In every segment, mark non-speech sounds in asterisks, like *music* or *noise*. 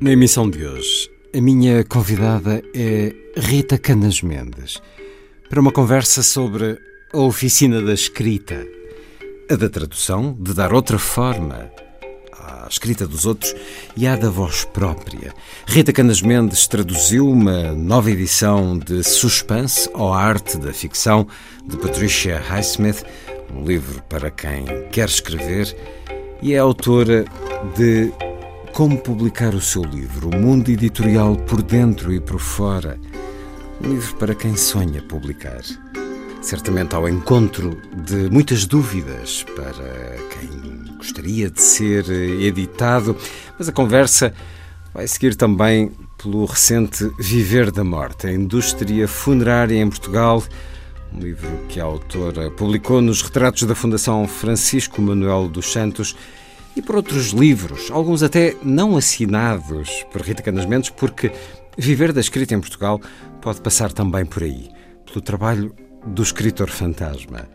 Na emissão de hoje, a minha convidada é Rita Canas Mendes para uma conversa sobre a oficina da escrita, a da tradução, de dar outra forma à escrita dos outros e à da voz própria. Rita Canas Mendes traduziu uma nova edição de Suspense ou Arte da Ficção de Patricia Highsmith, um livro para quem quer escrever, e é autora de como publicar o seu livro, o mundo editorial por dentro e por fora. Um livro para quem sonha publicar. Certamente ao encontro de muitas dúvidas para quem gostaria de ser editado, mas a conversa vai seguir também pelo recente Viver da Morte, a indústria funerária em Portugal, um livro que a autora publicou nos retratos da Fundação Francisco Manuel dos Santos e por outros livros, alguns até não assinados por Rita Canas Mendes, porque viver da escrita em Portugal pode passar também por aí, pelo trabalho do escritor fantasma.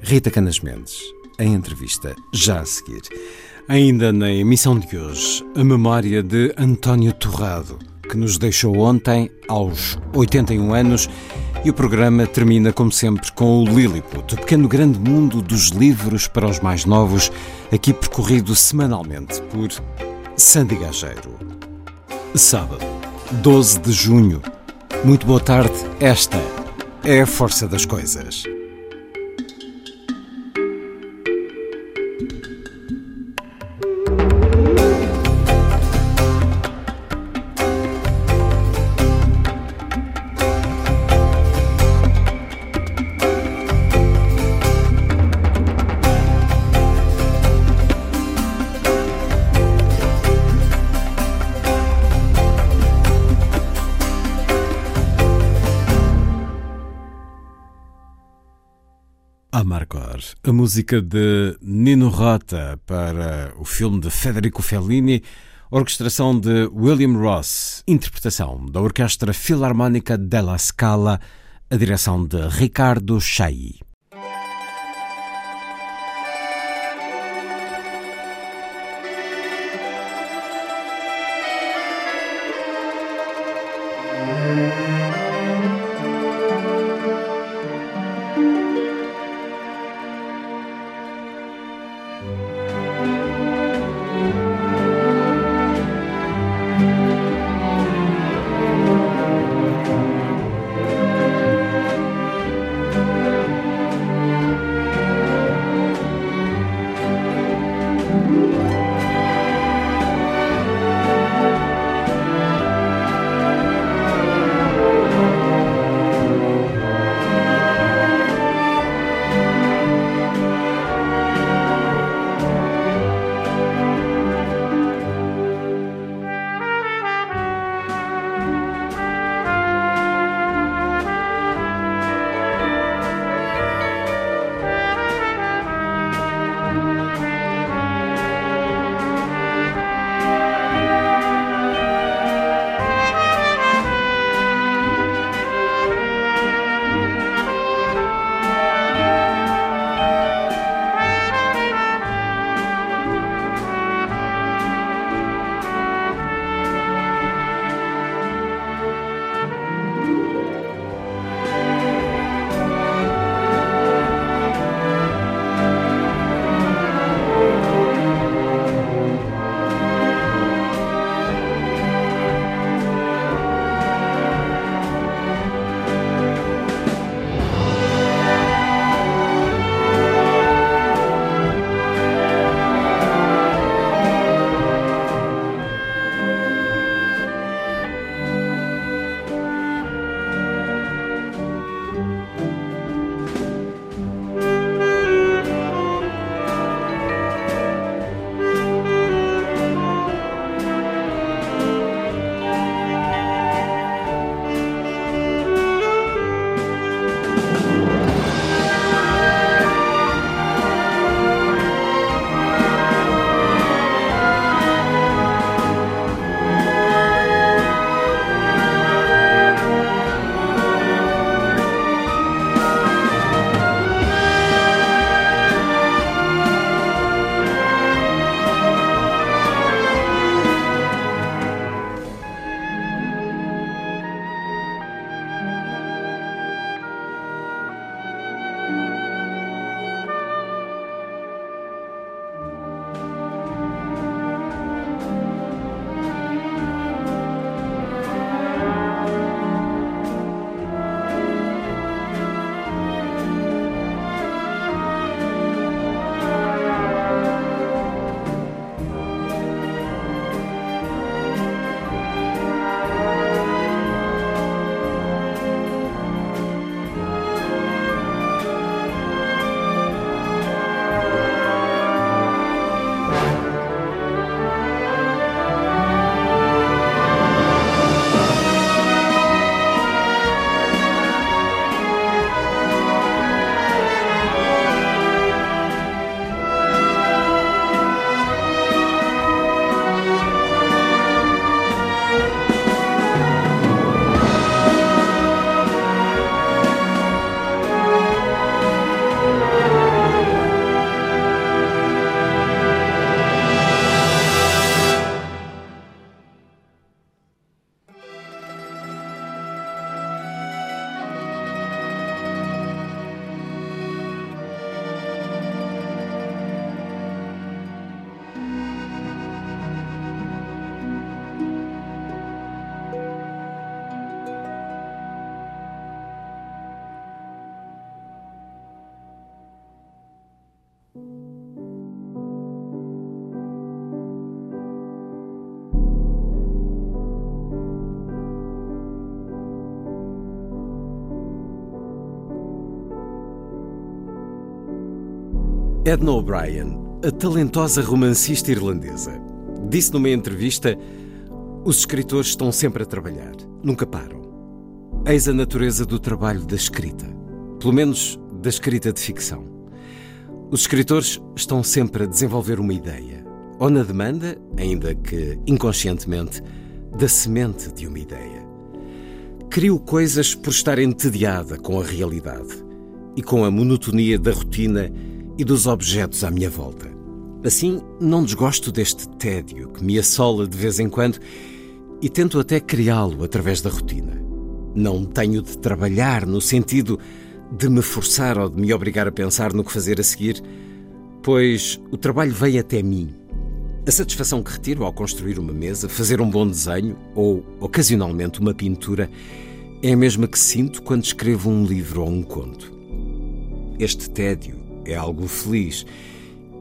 Rita Canas Mendes, em entrevista já a seguir. Ainda na emissão de hoje, a memória de António Torrado, que nos deixou ontem aos 81 anos e o programa termina, como sempre, com o Lilliput, o pequeno grande mundo dos livros para os mais novos, aqui percorrido semanalmente por Sandy Gageiro. Sábado, 12 de junho. Muito boa tarde, esta é a força das coisas. Amargor, a música de Nino Rota para o filme de Federico Fellini, orquestração de William Ross, interpretação da Orquestra Filarmónica della Scala, a direção de Ricardo Chailly. Edna O'Brien, a talentosa romancista irlandesa, disse numa entrevista: Os escritores estão sempre a trabalhar, nunca param. Eis a natureza do trabalho da escrita, pelo menos da escrita de ficção. Os escritores estão sempre a desenvolver uma ideia, ou na demanda, ainda que inconscientemente, da semente de uma ideia. Crio coisas por estar entediada com a realidade e com a monotonia da rotina e dos objetos à minha volta. Assim, não desgosto deste tédio que me assola de vez em quando e tento até criá-lo através da rotina. Não tenho de trabalhar no sentido de me forçar ou de me obrigar a pensar no que fazer a seguir, pois o trabalho vem até mim. A satisfação que retiro ao construir uma mesa, fazer um bom desenho ou, ocasionalmente, uma pintura é a mesma que sinto quando escrevo um livro ou um conto. Este tédio é algo feliz.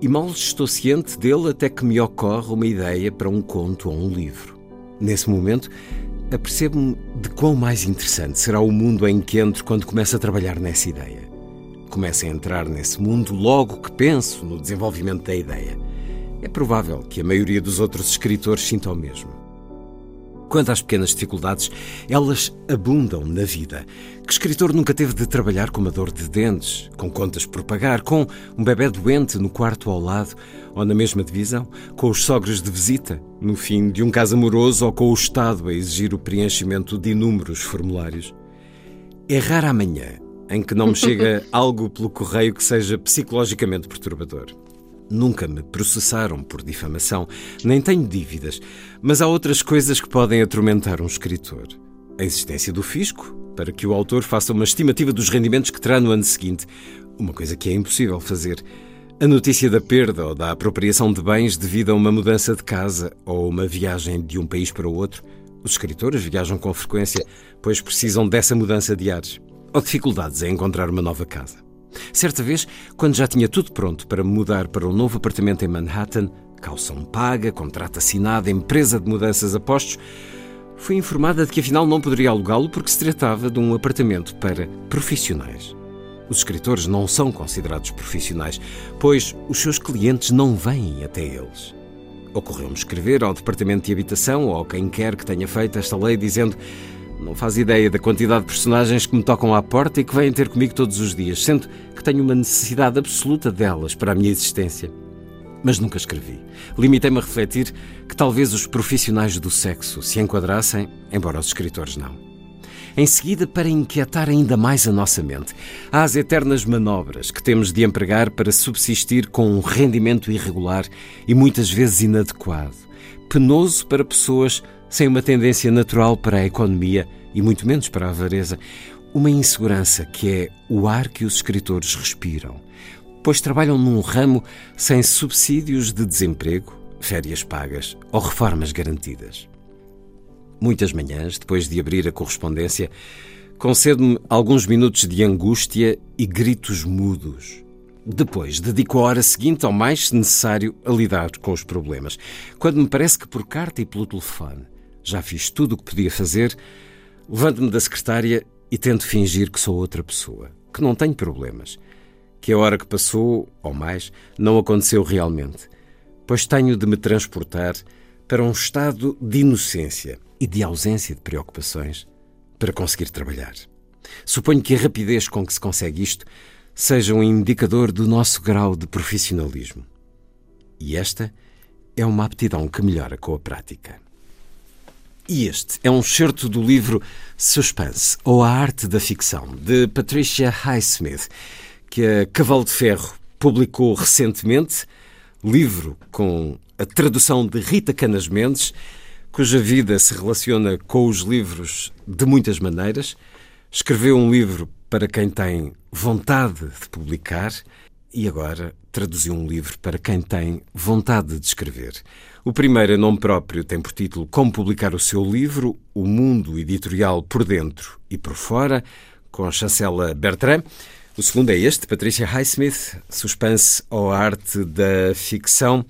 E mal estou ciente dele até que me ocorre uma ideia para um conto ou um livro. Nesse momento, apercebo-me de quão mais interessante será o mundo em que entro quando começo a trabalhar nessa ideia. Começo a entrar nesse mundo logo que penso no desenvolvimento da ideia. É provável que a maioria dos outros escritores sinta o mesmo. Quanto às pequenas dificuldades, elas abundam na vida. Que escritor nunca teve de trabalhar com uma dor de dentes, com contas por pagar, com um bebê doente no quarto ao lado ou na mesma divisão, com os sogros de visita, no fim de um caso amoroso ou com o Estado a exigir o preenchimento de inúmeros formulários? É rara amanhã em que não me chega *laughs* algo pelo correio que seja psicologicamente perturbador. Nunca me processaram por difamação, nem tenho dívidas, mas há outras coisas que podem atormentar um escritor. A existência do fisco, para que o autor faça uma estimativa dos rendimentos que terá no ano seguinte, uma coisa que é impossível fazer. A notícia da perda ou da apropriação de bens devido a uma mudança de casa ou uma viagem de um país para o outro. Os escritores viajam com frequência, pois precisam dessa mudança de ares. Ou dificuldades em encontrar uma nova casa. Certa vez, quando já tinha tudo pronto para mudar para um novo apartamento em Manhattan, calção paga, contrato assinado, empresa de mudanças a postos, fui informada de que afinal não poderia alugá-lo porque se tratava de um apartamento para profissionais. Os escritores não são considerados profissionais, pois os seus clientes não vêm até eles. Ocorreu-me escrever ao Departamento de Habitação ou a quem quer que tenha feito esta lei dizendo não faz ideia da quantidade de personagens que me tocam à porta e que vêm ter comigo todos os dias, sendo que tenho uma necessidade absoluta delas para a minha existência. Mas nunca escrevi. Limitei-me a refletir que talvez os profissionais do sexo se enquadrassem, embora os escritores não. Em seguida, para inquietar ainda mais a nossa mente, há as eternas manobras que temos de empregar para subsistir com um rendimento irregular e muitas vezes inadequado, penoso para pessoas sem uma tendência natural para a economia e muito menos para a avareza, uma insegurança que é o ar que os escritores respiram, pois trabalham num ramo sem subsídios de desemprego, férias pagas ou reformas garantidas. Muitas manhãs, depois de abrir a correspondência, concedo-me alguns minutos de angústia e gritos mudos depois, dedico a hora seguinte ao mais necessário a lidar com os problemas. Quando me parece que por carta e pelo telefone já fiz tudo o que podia fazer, levanto-me da secretária e tento fingir que sou outra pessoa, que não tenho problemas, que a hora que passou, ou mais, não aconteceu realmente, pois tenho de me transportar para um estado de inocência e de ausência de preocupações para conseguir trabalhar. Suponho que a rapidez com que se consegue isto seja um indicador do nosso grau de profissionalismo. E esta é uma aptidão que melhora com a prática. E este é um excerto do livro Suspense, ou A Arte da Ficção, de Patricia Highsmith, que a Cavalo de Ferro publicou recentemente, livro com a tradução de Rita Canas Mendes, cuja vida se relaciona com os livros de muitas maneiras. Escreveu um livro para quem tem vontade de publicar e agora traduziu um livro para quem tem vontade de escrever. O primeiro, em nome próprio, tem por título Como Publicar o Seu Livro, O Mundo Editorial por Dentro e por Fora, com a chancela Bertrand. O segundo é este, Patrícia Highsmith, Suspense ou Arte da Ficção.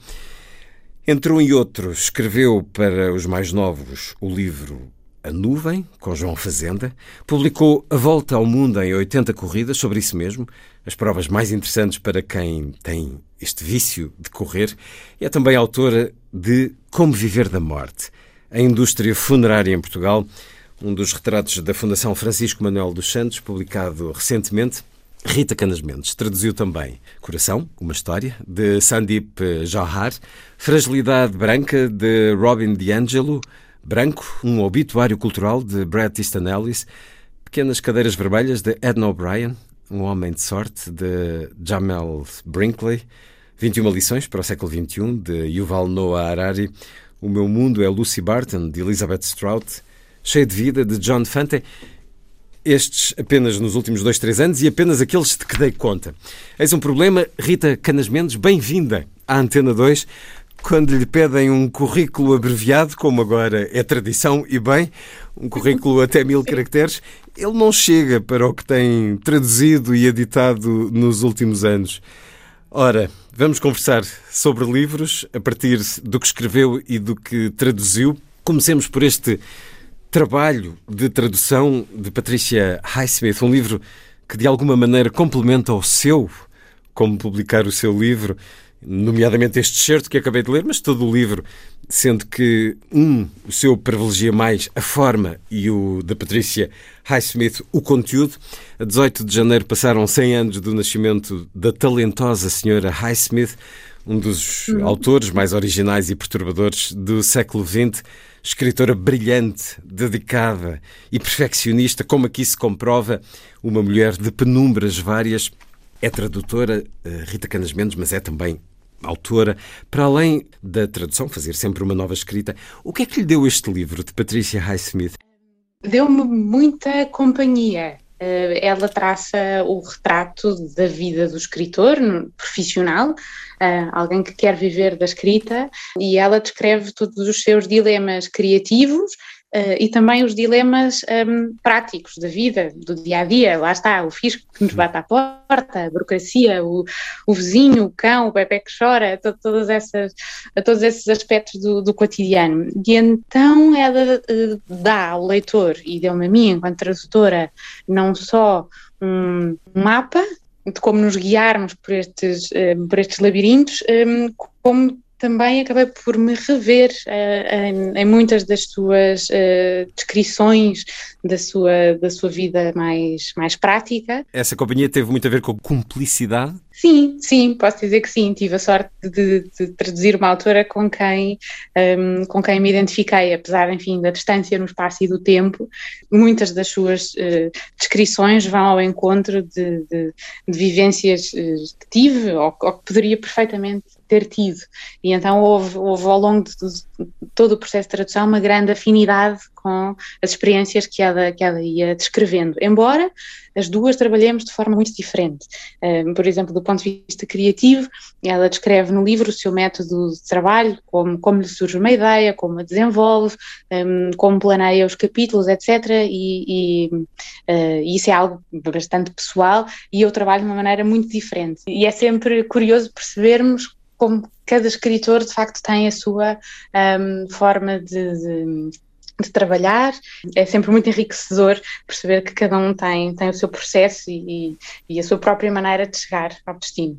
Entre um e outro, escreveu para os mais novos o livro A Nuvem, com João Fazenda, publicou A Volta ao Mundo em 80 corridas, sobre isso mesmo, as provas mais interessantes para quem tem este vício de correr. E é também autora de Como Viver da Morte, a indústria funerária em Portugal, um dos retratos da Fundação Francisco Manuel dos Santos, publicado recentemente. Rita Canas Mendes traduziu também Coração, uma história, de Sandip Johar, Fragilidade Branca, de Robin DiAngelo, Branco, um obituário cultural, de Bret Easton Ellis, Pequenas Cadeiras Vermelhas, de Edna O'Brien, Um Homem de Sorte, de Jamel Brinkley, 21 lições para o século XXI, de Yuval Noah Harari, O Meu Mundo é Lucy Barton, de Elizabeth Strout, Cheio de Vida, de John Fante, estes apenas nos últimos dois, três anos e apenas aqueles de que dei conta. Eis um problema, Rita Canas Mendes, bem-vinda à Antena 2. Quando lhe pedem um currículo abreviado, como agora é tradição, e bem, um currículo *laughs* até mil caracteres, ele não chega para o que tem traduzido e editado nos últimos anos. Ora, vamos conversar sobre livros a partir do que escreveu e do que traduziu. Comecemos por este trabalho de tradução de Patricia Highsmith, um livro que de alguma maneira complementa o seu, como publicar o seu livro, nomeadamente este excerto que acabei de ler, mas todo o livro, sendo que um, o seu privilegia mais a forma e o da Patricia Highsmith o conteúdo. A 18 de janeiro passaram 100 anos do nascimento da talentosa senhora Highsmith, um dos uhum. autores mais originais e perturbadores do século XX escritora brilhante, dedicada e perfeccionista, como aqui se comprova, uma mulher de penumbras várias. É tradutora, eh, Rita Canas Mendes, mas é também autora. Para além da tradução, fazer sempre uma nova escrita, o que é que lhe deu este livro de Patricia Highsmith? Deu-me muita companhia. Eh, ela traça o retrato da vida do escritor profissional, uh, alguém que quer viver da escrita, e ela descreve todos os seus dilemas criativos Uh, e também os dilemas um, práticos da vida, do dia a dia. Lá está, o fisco que nos bate à porta, a burocracia, o, o vizinho, o cão, o bebê que chora, to, todas essas, todos esses aspectos do, do cotidiano. E então ela uh, dá ao leitor, e deu-me a mim, enquanto tradutora, não só um mapa de como nos guiarmos por estes, uh, por estes labirintos, um, como também acabei por me rever uh, em, em, muitas das suas uh, descrições da sua, da sua vida mais, mais prática. Essa companhia teve muito a ver com cumplicidade? Sim, sim, posso dizer que sim. Tive a sorte de, de traduzir uma autora com quem, um, com quem me identifiquei, apesar, enfim, da distância no espaço e do tempo. Muitas das suas uh, descrições vão ao encontro de, de, de vivências que tive ou, ou que poderia perfeitamente ter tido. E então houve, houve ao longo de, de, todo o processo de tradução uma grande afinidade com as experiências que ela, que ela ia descrevendo, embora as duas trabalhemos de forma muito diferente. Um, por exemplo, do ponto de vista criativo, ela descreve no livro o seu método de trabalho, como, como lhe surge uma ideia, como a desenvolve, um, como planeia os capítulos, etc. E, e uh, isso é algo bastante pessoal e eu trabalho de uma maneira muito diferente. E é sempre curioso percebermos como cada escritor de facto tem a sua um, forma de, de, de, trabalhar. É sempre muito enriquecedor perceber que cada um tem, tem o seu processo e, e a sua própria maneira de chegar ao destino.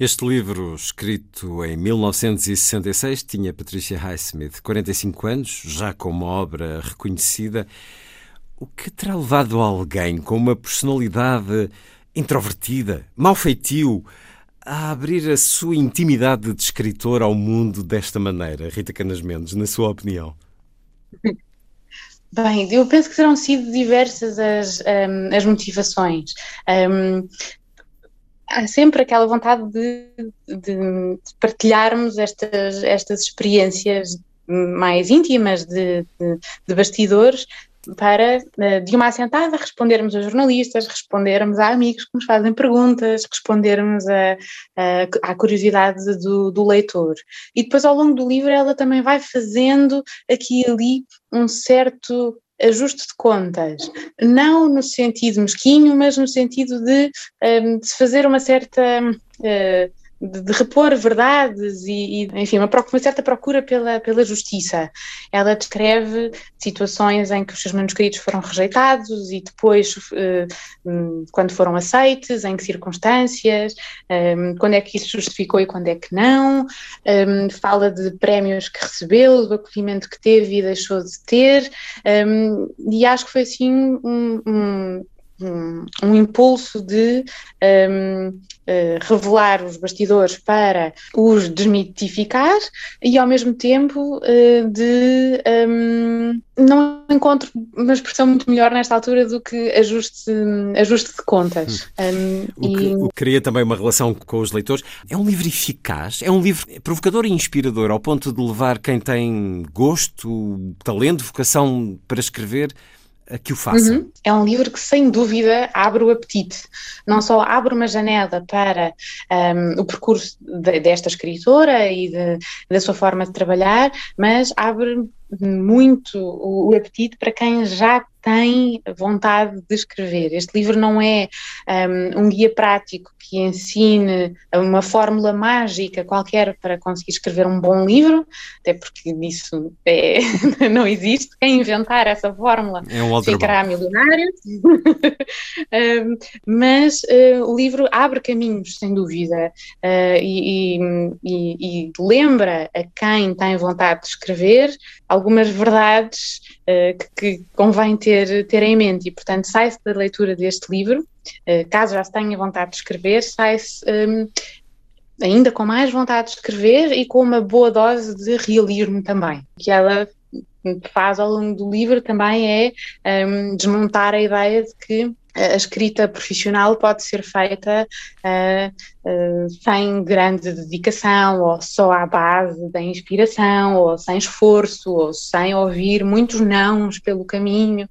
Este livro, escrito em 1966, tinha Patricia Highsmith 45 anos, já com uma obra reconhecida. O que terá levado alguém com uma personalidade introvertida, mau feitio, a abrir a sua intimidade de escritor ao mundo desta maneira, Rita Canas Mendes, na sua opinião? *laughs* Bem, eu penso que terão sido diversas as, um, as motivações. Um, há sempre aquela vontade de, de, de, partilharmos estas, estas experiências mais íntimas de, de bastidores para, eh, de uma assentada, respondermos a jornalistas, respondermos a amigos que nos fazem perguntas, respondermos a, a, à curiosidade do, do, leitor. E depois, ao longo do livro, ela também vai fazendo aqui e ali um certo ajuste de contas, não no sentido mesquinho, mas no sentido de, um, de fazer uma certa. De, de repor verdades e, e, enfim, uma, uma, certa procura pela, pela justiça. Ela descreve situações em que os seus manuscritos foram rejeitados e depois, uh, quando foram aceites, em que circunstâncias, um, quando é que isso justificou e quando é que não. Um, fala de prémios que recebeu, do acolhimento que teve e deixou de ter, e acho que foi assim um, um um, um impulso de um, uh, revelar os bastidores para os desmitificar e ao mesmo tempo uh, de um, não encontro uma expressão muito melhor nesta altura do que ajuste, ajuste de contas. Hum. Um, o, que, e... o que cria também uma relação com os leitores. É um livro eficaz, é um livro provocador e inspirador, ao ponto de levar quem tem gosto, talento, vocação para escrever que o faça. Uhum. É um livro que, sem dúvida, abre o apetite. Não só abre uma janela para um, o percurso de, desta escritora e de, da sua forma de trabalhar, mas abre muito o, apetite para quem já tem vontade de escrever. Este livro não é um, um, guia prático que ensine uma fórmula mágica qualquer para conseguir escrever um bom livro, até porque isso é, *laughs* não existe. Quem inventar essa fórmula é um ficará milionário. *laughs* um, mas uh, o livro abre caminhos, sem dúvida, uh, e, e, e lembra a quem tem vontade de escrever algumas verdades uh, que, que, convém ter, ter em mente. E, portanto, sai-se da leitura deste livro, uh, caso já se tenha vontade de escrever, sai-se um, ainda com mais vontade de escrever e com uma boa dose de realismo também. Que ela faz ao longo do livro também é um, desmontar a ideia de que a escrita profissional pode ser feita uh, uh, sem grande dedicação, ou só à base da inspiração, ou sem esforço, ou sem ouvir muitos nãos pelo caminho,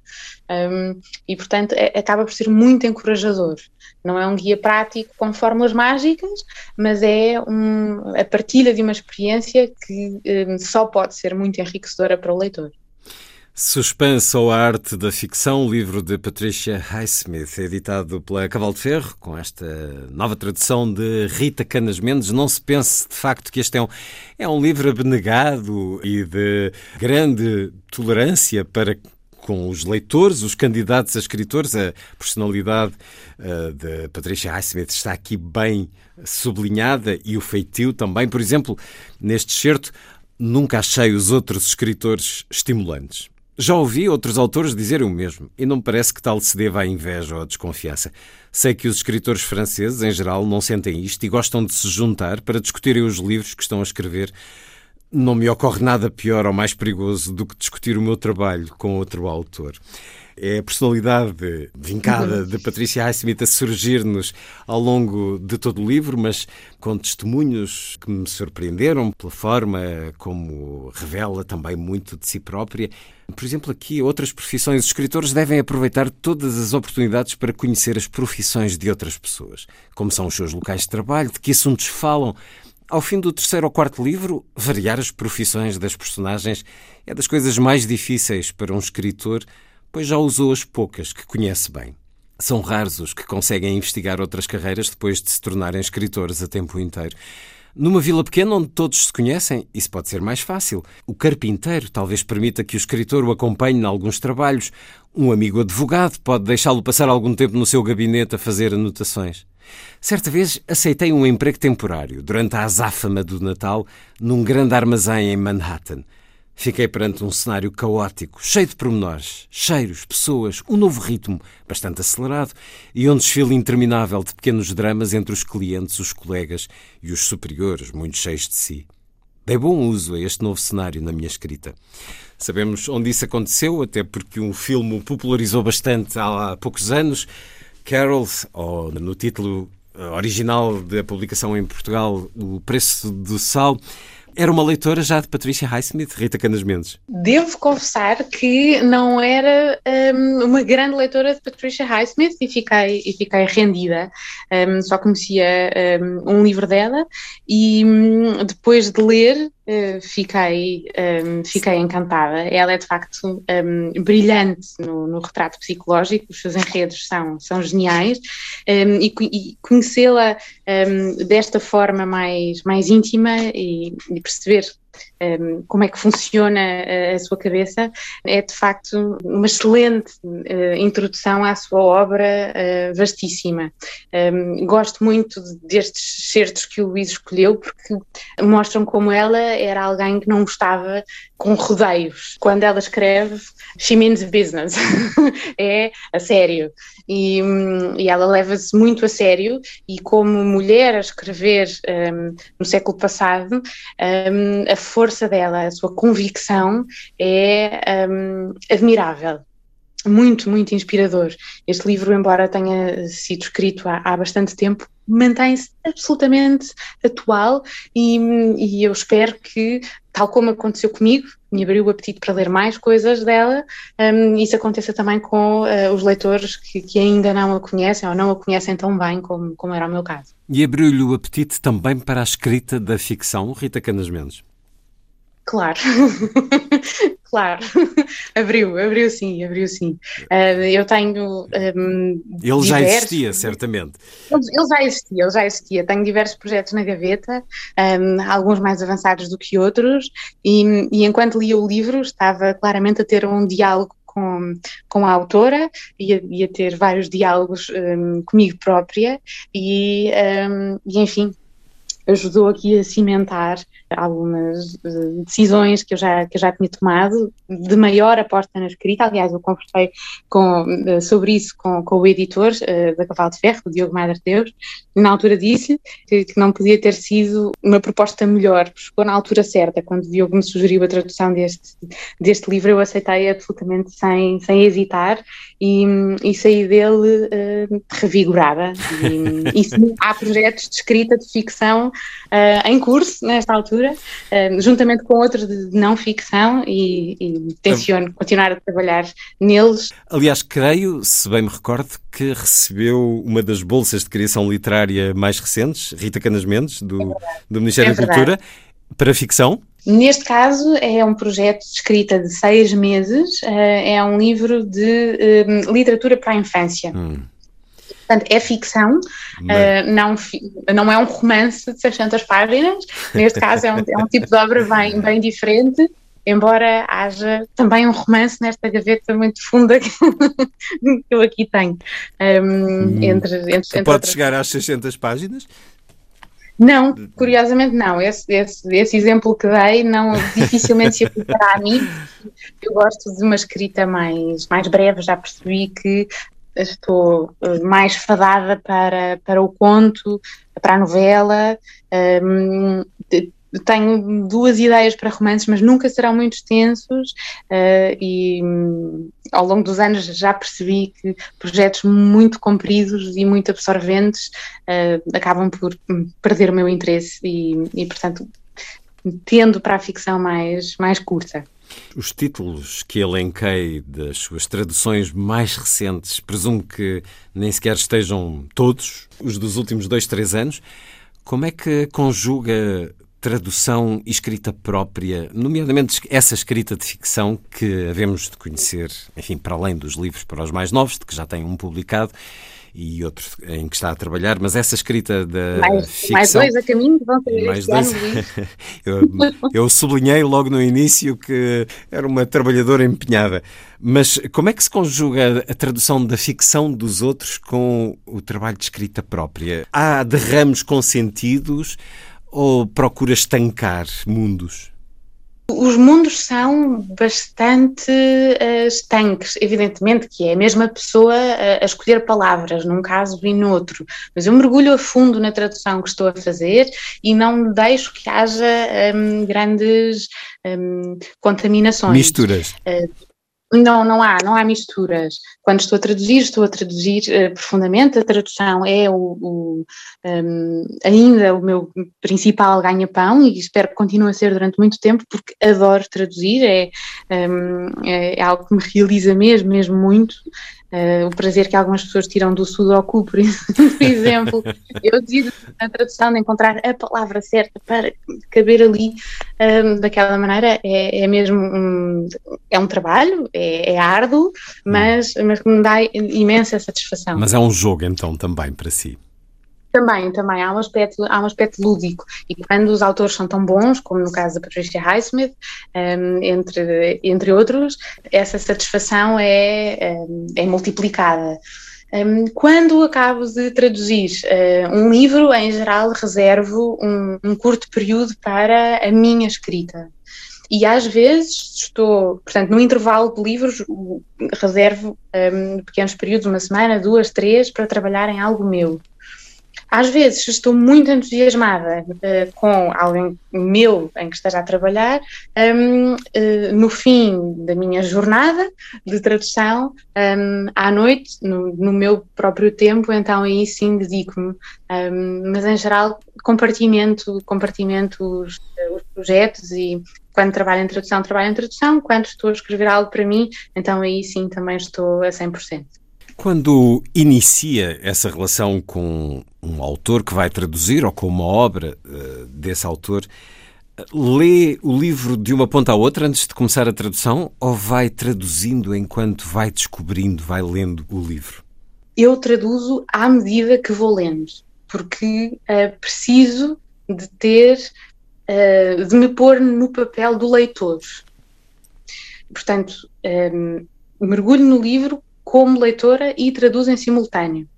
um, e portanto é, acaba por ser muito encorajador. Não é um guia prático com fórmulas mágicas, mas é um, a partilha de uma experiência que um, só pode ser muito enriquecedora para o leitor. Suspense ou Arte da Ficção, livro de Patricia Highsmith, editado pela Cavalo de Ferro, com esta nova tradução de Rita Canas Mendes. Não se pense de facto que este é um, é um livro abnegado e de grande tolerância para com os leitores, os candidatos a escritores. A personalidade uh, de Patricia Highsmith está aqui bem sublinhada e o feitio também. Por exemplo, neste excerto, nunca achei os outros escritores estimulantes. Já ouvi outros autores dizerem o mesmo, e não me parece que tal se deva à inveja ou à desconfiança. Sei que os escritores franceses, em geral, não sentem isto e gostam de se juntar para discutirem os livros que estão a escrever. Não me ocorre nada pior ou mais perigoso do que discutir o meu trabalho com outro autor. É a personalidade vincada de Patrícia Highsmith a surgir-nos ao longo de todo o livro, mas com testemunhos que me surpreenderam pela forma como revela também muito de si própria. Por exemplo, aqui outras profissões. Os escritores devem aproveitar todas as oportunidades para conhecer as profissões de outras pessoas, como são os seus locais de trabalho, de que assuntos falam. Ao fim do terceiro ou quarto livro, variar as profissões das personagens é das coisas mais difíceis para um escritor pois já usou as poucas que conhece bem. São raros os que conseguem investigar outras carreiras depois de se tornarem escritores a tempo inteiro. Numa vila pequena onde todos se conhecem, isso pode ser mais fácil. O carpinteiro talvez permita que o escritor o acompanhe em alguns trabalhos. Um amigo advogado pode deixá-lo passar algum tempo no seu gabinete a fazer anotações. Certa vez aceitei um emprego temporário, durante a azáfama do Natal, num grande armazém em Manhattan. Fiquei perante um cenário caótico, cheio de pormenores, cheiros, pessoas, um novo ritmo, bastante acelerado, e um desfile interminável de pequenos dramas entre os clientes, os colegas e os superiores, muito cheios de si. Dei bom uso a este novo cenário na minha escrita. Sabemos onde isso aconteceu, até porque um filme popularizou bastante há poucos anos. Carol, ou no título original da publicação em Portugal, O Preço do Sal, era uma leitora já de Patrícia Highsmith, Rita Canas Mendes? Devo confessar que não era um, uma grande leitora de Patricia Highsmith e fiquei, e fiquei rendida. Um, só conhecia um, um livro dela e hum, depois de ler fiquei, um, fiquei encantada. Ela é de facto um, brilhante no, no, retrato psicológico, os seus enredos são, são geniais um, e, e conhecê-la desta forma mais, mais íntima e, e perceber um, como é que funciona a, a, sua cabeça, é de facto uma excelente uh, introdução à sua obra uh, vastíssima. Um, gosto muito destes certos que o Luís escolheu porque mostram como ela era alguém que não gostava com rodeios. Quando ela escreve, she means business, *laughs* é a sério. E, e ela leva-se muito a sério e como mulher a escrever um, no século passado, a força dela, a sua convicção é um, admirável. Muito, muito inspirador. Este livro, embora tenha sido escrito há, há bastante tempo, mantém-se absolutamente atual e, e, eu espero que, tal como aconteceu comigo, me abriu o apetite para ler mais coisas dela, um, isso aconteça também com uh, os leitores que, que, ainda não a conhecem ou não a conhecem tão bem como, como era o meu caso. E abriu-lhe o apetite também para a escrita da ficção, Rita Canas Mendes? Claro, *laughs* claro, *laughs* abriu, abriu sim, abriu sim. Uh, eu tenho. Um, ele diversos... já existia, certamente. Ele, ele, já existia, ele já existia. Tenho diversos projetos na gaveta, um, alguns mais avançados do que outros, e, e enquanto lia o livro estava claramente a ter um diálogo com, com a autora, ia, ia ter vários diálogos um, comigo própria e, um, e, enfim, ajudou aqui a cimentar algumas uh, decisões que eu, já, que eu já tinha tomado de maior aposta na escrita. Aliás, eu conversei com, uh, sobre isso com, com o editor uh, da Cavalo de Ferro, o Diogo Madre Deus, na altura disse que, não podia ter sido uma proposta melhor, chegou na altura certa. Quando Diogo me sugeriu a tradução deste, deste livro, eu aceitei absolutamente sem, sem hesitar e, e saí dele revigorada. E, e sim, há projetos de escrita de ficção em curso nesta altura uh, juntamente com outros de não ficção, e, e tenciono continuar a trabalhar neles. Aliás, creio, se bem me recordo, que recebeu uma das bolsas de criação literária mais recentes, Rita Canas Mendes, do, é do Ministério é da Cultura, para ficção. Neste caso, é um projeto de escrita de seis meses, eh, é um livro de um, literatura para a infância. Hum. Portanto, é ficção, uh, não, não é um romance de 600 páginas, neste caso é um, é um tipo de obra bem, bem diferente, embora haja também um romance nesta gaveta muito funda que, *laughs* eu aqui tenho. Um, hum. entre, entre, entre pode chegar às 600 páginas? Não, curiosamente não. Esse, esse, esse, exemplo que dei não dificilmente se aplicará a mim. Eu gosto de uma escrita mais, mais breve, já percebi que estou eh, mais fadada para, para o conto, para a novela. Um, tenho duas ideias para romances, mas nunca serão muito extensos uh, e um, ao longo dos anos já percebi que projetos muito compridos e muito absorventes uh, acabam por perder o meu interesse e, e, portanto, tendo para a ficção mais, mais curta. Os títulos que elenquei das suas traduções mais recentes, presumo que nem sequer estejam todos, os dos últimos dois, três anos. Como é que conjuga tradução e escrita própria, nomeadamente essa escrita de ficção que havemos de conhecer, enfim, para além dos livros para os mais novos, de que já tem um publicado, e outro em que está a trabalhar, mas essa escrita da mais, ficção... Mais dois a caminho vão ter mais dois. *laughs* eu, eu sublinhei logo no início que era uma trabalhadora empenhada. Mas como é que se conjuga a tradução da ficção dos outros com o trabalho de escrita própria? Há derramos consentidos ou procura estancar mundos? Os mundos são bastante uh, estanques, evidentemente que é a mesma pessoa a, a, escolher palavras num caso e no outro, mas eu mergulho a fundo na tradução que estou a fazer e não deixo que haja um, grandes um, contaminações. Misturas. Uh, não, não há, não há misturas. Quando estou a traduzir, estou a traduzir uh, profundamente. A tradução é o, o um, ainda o meu principal ganha-pão e espero que continue a ser durante muito tempo, porque adoro traduzir, é, um, é, é algo que me realiza mesmo, mesmo muito. Uh, o prazer que algumas pessoas tiram do sudoku, por, *laughs* por exemplo. Eu digo na tradução de encontrar a palavra certa para caber ali um, daquela maneira é, é mesmo um, é um trabalho, é, é árduo, mas, mas me dá imensa satisfação. Mas é um jogo então também para si. Também, também há um aspecto, há um aspecto lúdico e quando os autores são tão bons, como no caso da Patricia Highsmith, um, entre, entre outros, essa satisfação é, um, é multiplicada. Um, quando acabo de traduzir uh, um livro, em geral reservo um, um curto período para a minha escrita. E às vezes estou, portanto, no intervalo de livros, reservo um, pequenos períodos, uma semana, duas, três, para trabalhar em algo meu. Às vezes estou muito entusiasmada uh, com alguém meu em que esteja a trabalhar, um, uh, eh, no fim da minha jornada de tradução, um, à noite, no, no, meu próprio tempo, então aí sim dedico-me. Um, mas em geral compartimento, compartimento os, os projetos e quando trabalho em tradução, trabalho em tradução, quando estou a escrever algo para mim, então aí sim também estou a 100%. Quando inicia essa relação com um autor que vai traduzir ou com uma obra uh, desse autor, lê o livro de uma ponta à outra antes de começar a tradução ou vai traduzindo enquanto vai descobrindo, vai lendo o livro? Eu traduzo à medida que vou lendo, porque uh, preciso de ter, uh, de me pôr no papel do leitor. Portanto, um, mergulho no livro como leitora e traduzo em simultâneo.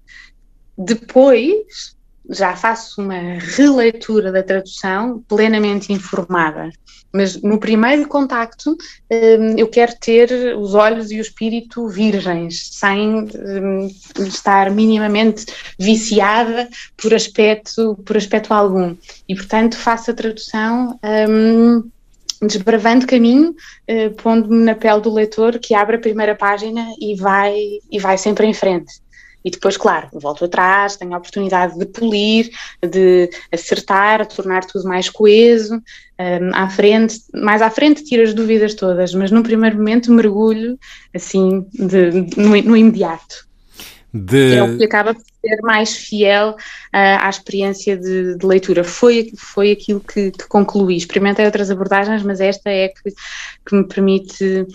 Depois, já faço uma releitura da tradução plenamente informada. Mas no primeiro contacto hum, eu quero ter os olhos e o espírito virgens, sem hum, estar minimamente viciada por aspecto, por aspecto algum. E portanto faço a tradução hum, desbravando caminho, uh, pondo-me na pele do leitor que abre a primeira página e vai, e vai sempre em frente. E depois, claro, volto atrás, tenho a oportunidade de polir, de acertar, de tornar tudo mais coeso. Um, à frente, mais à frente tiro as dúvidas todas, mas num primeiro momento mergulho assim de, no, no imediato. De... É o que acaba por ser mais fiel uh, à experiência de, de, leitura. Foi, foi aquilo que, que, concluí. Experimentei outras abordagens, mas esta é que, que me permite,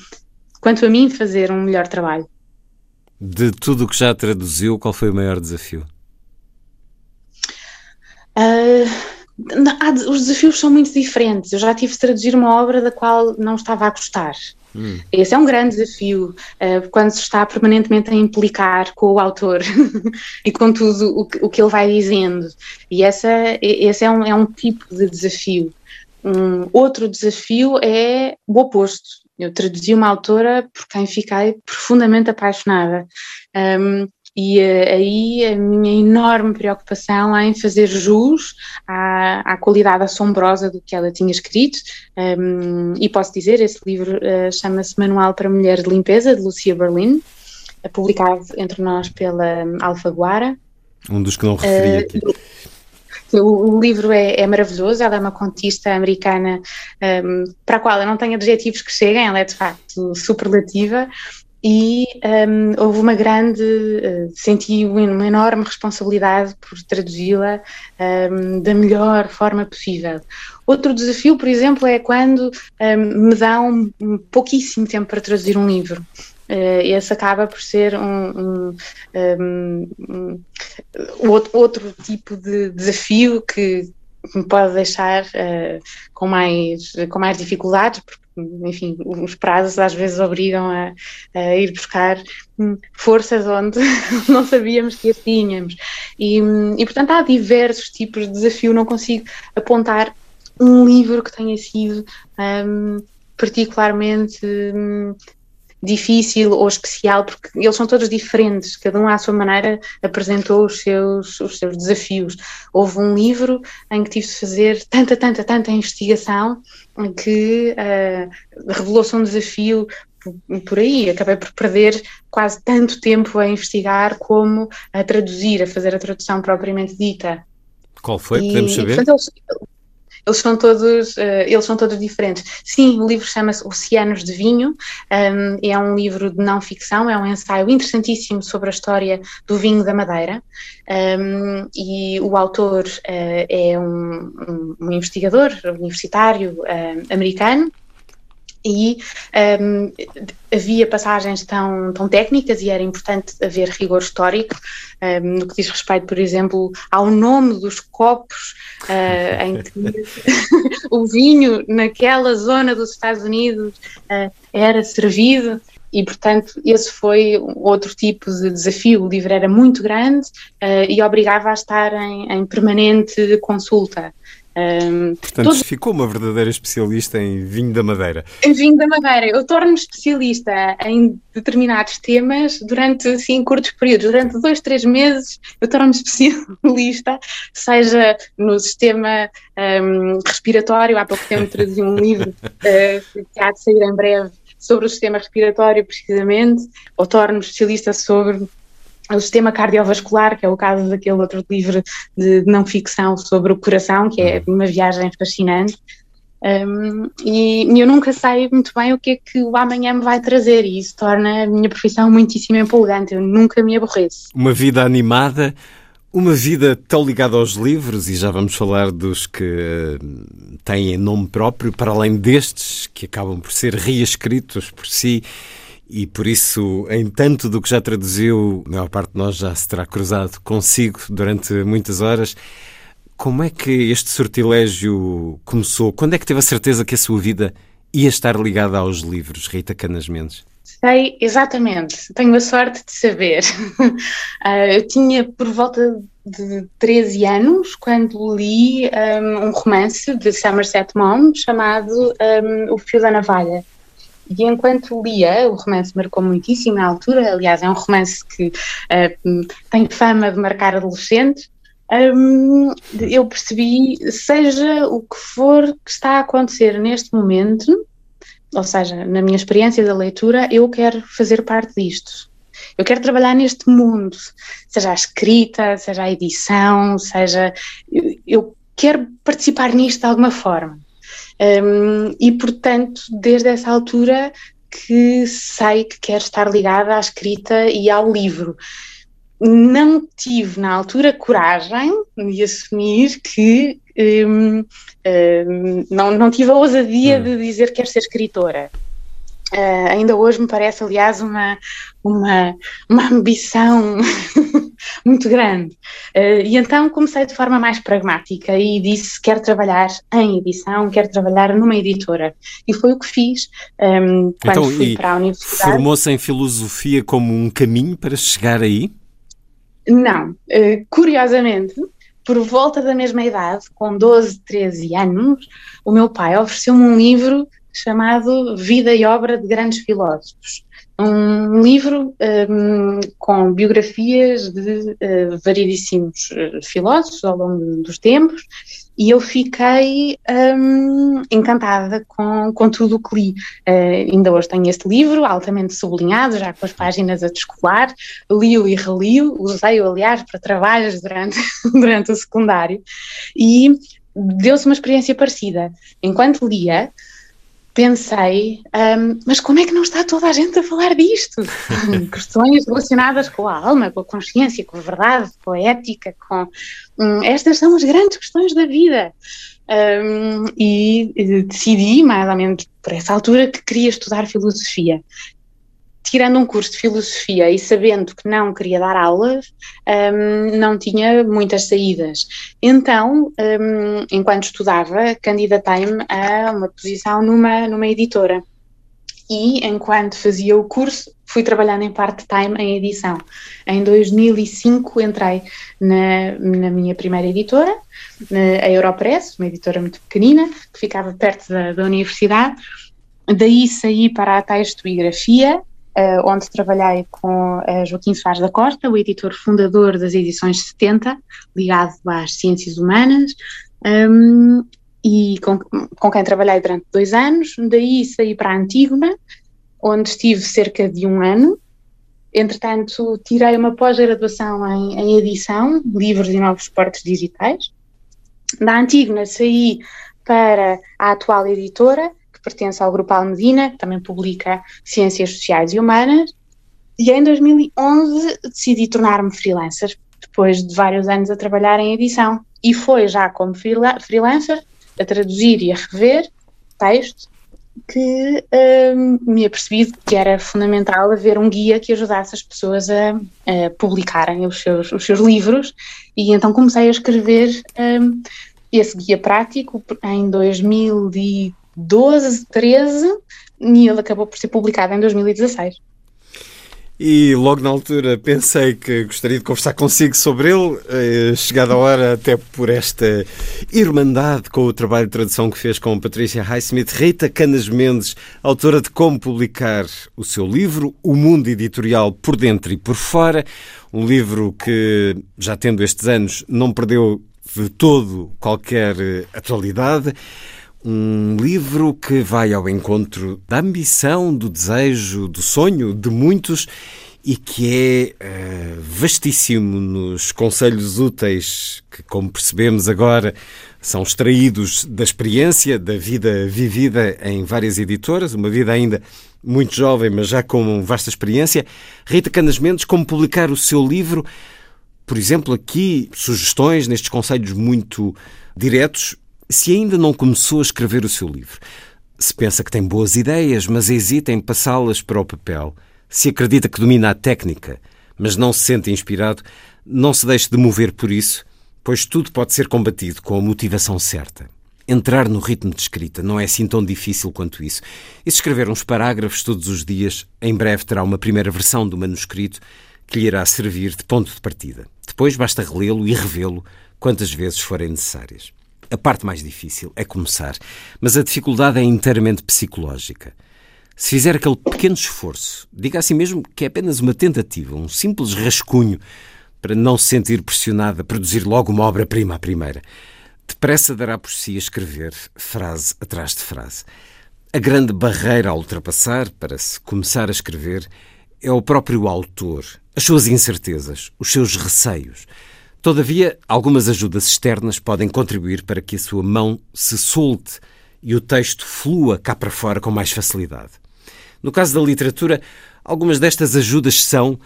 quanto a mim, fazer um melhor trabalho. De tudo o que já traduziu, qual foi o maior desafio? Uh, os desafios são muito diferentes. Eu já tive de traduzir uma obra da qual não estava a gostar. Hum. Esse é um grande desafio uh, quando se está permanentemente a implicar com o autor *laughs* e com tudo o que, o que, ele vai dizendo. E essa, esse é um, é um tipo de desafio. Um outro desafio é o oposto. Eu traduzi uma autora por quem fiquei profundamente apaixonada. Um, e uh, aí a minha enorme preocupação em fazer jus à, à, qualidade assombrosa do que ela tinha escrito. Um, e posso dizer, esse livro uh, chama-se Manual para Mulheres de Limpeza, de Lucia Berlin, uh, publicado entre nós pela um, Alfaguara. Um dos que não referi aqui. O, o livro é, é, maravilhoso, ela é uma contista americana um, para a qual eu não tenho adjetivos que cheguem, ela é de facto superlativa e um, houve uma grande, uh, senti uma enorme responsabilidade por traduzi-la um, da melhor forma possível. Outro desafio, por exemplo, é quando um, me dão pouquíssimo tempo para traduzir um livro. Uh, esse acaba por ser um, um, um, outro, outro, tipo de desafio que me pode deixar uh, com, mais, com mais dificuldades, porque enfim, os prazos às vezes obrigam a, a ir buscar hum, forças onde *laughs* não sabíamos que as tínhamos. E, hum, e, portanto, há diversos tipos de desafio, não consigo apontar um livro que tenha sido um, particularmente um, difícil ou especial, porque eles são todos diferentes, cada um à sua maneira apresentou os seus, os seus desafios. Houve um livro em que tive de fazer tanta, tanta, tanta investigação que uh, revelou-se um desafio por aí, acabei por perder quase tanto tempo a investigar como a traduzir, a fazer a tradução propriamente dita. Qual foi? Podemos saber? portanto, eles são todos, uh, eles são todos diferentes. Sim, o livro chama-se Oceanos de Vinho, um, é um livro de não ficção, é um ensaio interessantíssimo sobre a história do vinho da Madeira. Um, e o autor uh, é um, um, investigador universitário uh, americano e um, havia passagens tão, tão técnicas e era importante haver rigor histórico um, no que diz respeito, por exemplo, ao nome dos copos uh, em que *laughs* o vinho naquela zona dos Estados Unidos uh, era servido e, portanto, esse foi outro tipo de desafio. O livro era muito grande uh, e obrigava a estar em, em permanente consulta. Um, Portanto, todos... ficou uma verdadeira especialista em vinho da Madeira. Em vinho da Madeira. Eu torno-me especialista em determinados temas durante assim, curtos períodos. Durante dois, três meses eu torno-me especialista, *laughs* seja no sistema um, respiratório. Há pouco tempo traduzi um livro uh, *laughs* que há de sair em breve sobre o sistema respiratório, precisamente, ou torno-me especialista sobre o sistema cardiovascular, que é o caso daquele outro livro de não ficção sobre o coração, que é uhum. uma viagem fascinante. Um, e, eu nunca sei muito bem o que é que o amanhã me vai trazer, e isso torna a minha profissão muitíssimo empolgante. Eu nunca me aborreço. Uma vida animada, uma vida tão ligada aos livros, e já vamos falar dos que uh, têm nome próprio, para além destes que acabam por ser reescritos por si e por isso, em tanto do que já traduziu, a maior parte de nós já se terá cruzado consigo durante muitas horas. Como é que este sortilégio começou? Quando é que teve a certeza que a sua vida ia estar ligada aos livros, Rita Canas Mendes? Sei exatamente, tenho a sorte de saber. uh, *laughs* eu tinha por volta de 13 anos quando li um, um romance de Somerset Maugham chamado um, O Fio da Navalha. E enquanto lia, o romance marcou muitíssimo na altura, aliás, é um romance que uh, tem fama de marcar adolescentes. Um, eu percebi, seja o que for que está a acontecer neste momento, ou seja, na minha experiência da leitura, eu quero fazer parte disto. Eu quero trabalhar neste mundo, seja a escrita, seja a edição, seja. Eu, quero participar nisto de alguma forma. Um, e, portanto, desde essa altura que sei que quero estar ligada à escrita e ao livro. Não tive na altura coragem de assumir que um, um, não, não tive a ousadia hum. de dizer que quero ser escritora. Uh, ainda hoje me parece, aliás, uma, uma, uma ambição *laughs* muito grande. Uh, e então comecei de forma mais pragmática e disse: quero trabalhar em edição, quero trabalhar numa editora. E foi o que fiz um, ehm, quando então, fui para a universidade. Formou-se em filosofia como um caminho para chegar aí? Não. Uh, curiosamente, por volta da mesma idade, com 12, 13 anos, o meu pai ofereceu-me um livro chamado Vida e Obra de Grandes Filósofos. Um livro um, com biografias de uh, variedíssimos uh, filósofos ao longo dos tempos e eu fiquei um, encantada com, com tudo o que li. Uh, ainda hoje tenho este livro, altamente sublinhado, já com as páginas a descolar, li-o e reli-o, usei-o, aliás, para trabalhos durante, *laughs* durante o secundário, e deu-se uma experiência parecida. Enquanto lia, pensei, um, mas como é que não está toda a gente a falar disto? *laughs* Questões relacionadas com a alma, com a consciência, com a verdade, com a ética, com um, estas são as grandes questões da vida. Um, e, e decidi, mais ou menos por essa altura, que queria estudar filosofia tirando um curso de filosofia e sabendo que não queria dar aulas, um, não tinha muitas saídas. Então, um, enquanto estudava, candidatei-me a uma posição numa, numa editora. E, enquanto fazia o curso, fui trabalhando em part-time em edição. Em 2005 entrei na, na minha primeira editora, a Europress, uma editora muito pequenina, que ficava perto da, da universidade. Daí saí para a texto e grafia, onde trabalhei com uh, Joaquim Soares da Costa, o editor fundador das edições 70, ligado às ciências humanas, um, e com, com quem trabalhei durante dois anos. Daí saí para a Antígona, onde estive cerca de um ano. Entretanto, tirei uma pós-graduação em, em edição, livros e novos suportes digitais. Da Antígona saí para a atual editora, pertence ao Grupo Almedina, que também publica Ciências Sociais e Humanas, e em 2011 decidi tornar-me freelancer, depois de vários anos a trabalhar em edição. E foi já como freelancer, a traduzir e a rever texto, que um, me apercebi que era fundamental haver um guia que ajudasse as pessoas a, a publicarem os seus, os seus livros e então comecei a escrever um, esse guia prático em 2012, 13 e ele acabou por ser publicado em 2016. E logo na altura pensei que gostaria de conversar consigo sobre ele, eh, chegada a hora, até por esta irmandade com o trabalho de tradução que fez com Patrícia Highsmith, Rita Canas Mendes, autora de Como Publicar o seu livro, O Mundo Editorial por Dentro e por Fora, um livro que, já tendo estes anos, não perdeu de todo qualquer eh, atualidade. Um livro que vai ao encontro da ambição, do desejo, do sonho de muitos e que é uh, vastíssimo nos conselhos úteis que, como percebemos agora, são extraídos da experiência, da vida vivida em várias editoras, uma vida ainda muito jovem, mas já com vasta experiência. Rita Canas Mendes, como publicar o seu livro, por exemplo, aqui sugestões nestes conselhos muito diretos se ainda não começou a escrever o seu livro, se pensa que tem boas ideias, mas hesita em passá-las para o papel, se acredita que domina a técnica, mas não se sente inspirado, não se deixe de mover por isso, pois tudo pode ser combatido com a motivação certa. Entrar no ritmo de escrita não é assim tão difícil quanto isso. E se escrever uns parágrafos todos os dias, em breve terá uma primeira versão do manuscrito que lhe irá servir de ponto de partida. Depois basta relê-lo e revê-lo quantas vezes forem necessárias. A parte mais difícil é começar, mas a dificuldade é inteiramente psicológica. Se fizer aquele pequeno esforço, diga a si mesmo que é apenas uma tentativa, um simples rascunho, para não se sentir pressionado a produzir logo uma obra-prima à primeira. Depressa dará por si a escrever, frase atrás de frase. A grande barreira a ultrapassar para se começar a escrever é o próprio autor, as suas incertezas, os seus receios. Todavia, algumas ajudas externas podem contribuir para que a sua mão se solte e o texto flua cá para fora com mais facilidade. No caso da literatura, algumas destas ajudas são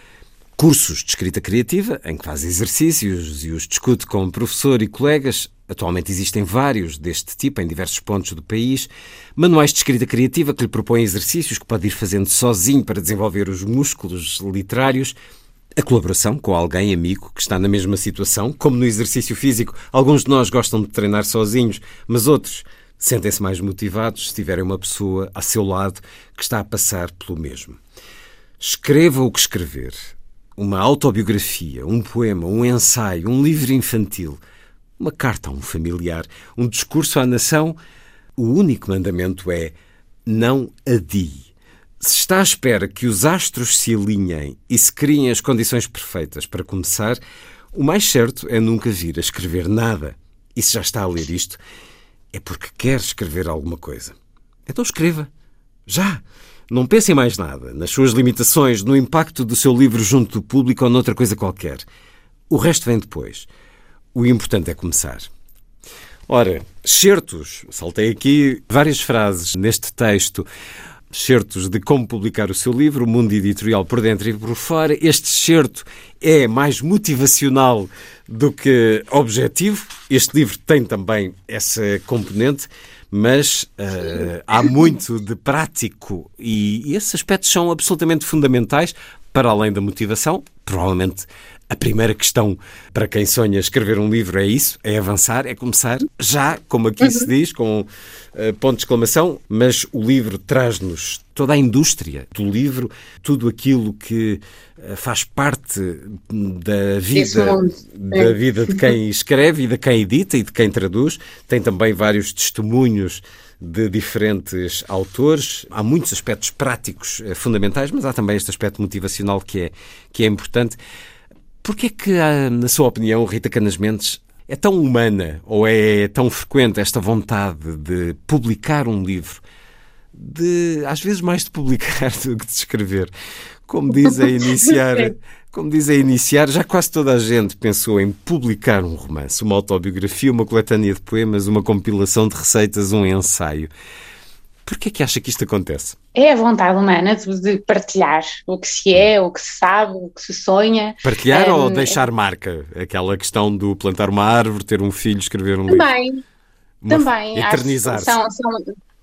cursos de escrita criativa, em que faz exercícios e os discute com professor e colegas. Atualmente existem vários deste tipo em diversos pontos do país. Manuais de escrita criativa que lhe propõem exercícios que pode ir fazendo sozinho para desenvolver os músculos literários a colaboração com alguém amigo que está na mesma situação, como no exercício físico, alguns de nós gostam de treinar sozinhos, mas outros sentem-se mais motivados se tiverem uma pessoa a seu lado que está a passar pelo mesmo. Escreva o que escrever. Uma autobiografia, um poema, um ensaio, um livro infantil, uma carta a um familiar, um discurso à nação. O único mandamento é não adie. Se está à espera que os astros se alinhem e se criem as condições perfeitas para começar, o mais certo é nunca vir a escrever nada. E se já está a ler isto, é porque quer escrever alguma coisa. Então escreva. Já! Não pense em mais nada, nas suas limitações, no impacto do seu livro junto do público ou noutra coisa qualquer. O resto vem depois. O importante é começar. Ora, certos, saltei aqui várias frases neste texto certos de como publicar o seu livro, O Mundo Editorial por Dentro e por Fora. Este certo é mais motivacional do que objetivo. Este livro tem também essa componente, mas uh, há muito de prático e, e esses aspectos são absolutamente fundamentais para além da motivação. Provavelmente a primeira questão para quem sonha escrever um livro é isso, é avançar, é começar já, como aqui uhum. se diz, com uh, ponto de exclamação, mas o livro traz-nos toda a indústria do livro, tudo aquilo que uh, faz parte da vida, da vida de quem escreve e de quem edita e de quem traduz. Tem também vários testemunhos de diferentes autores. Há muitos aspectos práticos uh, fundamentais, mas há também este aspecto motivacional que é, que é importante. Porquê que, na sua opinião, Rita Canas Mendes é tão humana ou é tão frequente esta vontade de publicar um livro? De, às vezes mais de publicar *laughs* do que de escrever. Como diz a iniciar, como diz a iniciar, já quase toda a gente pensou em publicar um romance, uma autobiografia, uma coletânea de poemas, uma compilação de receitas, um ensaio. Por que é que acha que isto acontece? É a vontade humana de partilhar o que se é, o que se sabe, o que se sonha. Partilhar um, ou deixar marca? Aquela questão do plantar uma árvore, ter um filho, escrever um também, livro. Também. Eternizar-se. São, são,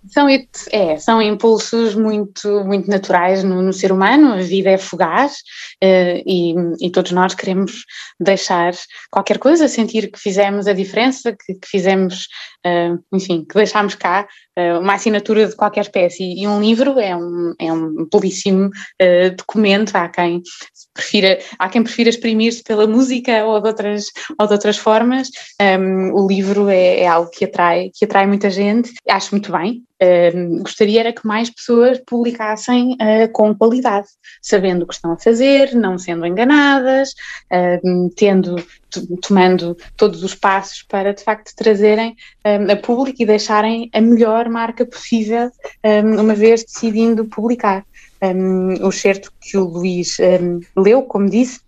são, é, são impulsos muito, muito naturais no, no, ser humano, a vida é fugaz uh, e, e, todos nós queremos deixar qualquer coisa, sentir que fizemos a diferença, que, que fizemos, enfim, que deixámos cá uh, uma assinatura de qualquer espécie. E um livro é um, é um belíssimo documento, há quem prefira, há quem prefira exprimir-se pela música ou de outras, ou de outras formas. Um, o livro é, é algo que atrai, que atrai muita gente, acho muito bem, gostaria era que mais pessoas publicassem uh, com qualidade, sabendo o que estão a fazer, não sendo enganadas, uh, tendo, tomando todos os passos para de facto trazerem a público e deixarem a melhor marca possível, uma vez decidindo publicar. Um, o certo que o Luís leu, como disse,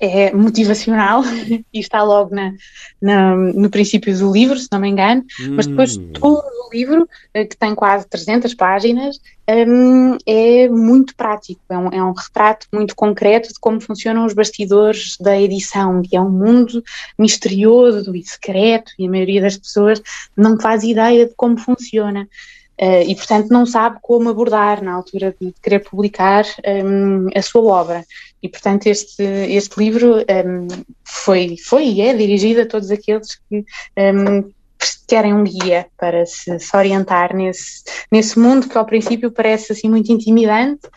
é motivacional *laughs* e está logo na, na, no princípio do livro, se não me engano, hum. mas depois hum. todo o livro, eh, que tem quase 300 páginas, um, é muito prático, é um, é um, retrato muito concreto de como funcionam os bastidores da edição, que é um mundo misterioso e secreto e a maioria das pessoas não faz ideia de como funciona. Uh, e, portanto, não sabe como abordar na altura de querer publicar um, a sua obra. E, portanto, este, este livro um, foi, foi e é dirigido a todos aqueles que um, querem um guia para se, se, orientar nesse, nesse mundo que, ao princípio, parece assim muito intimidante,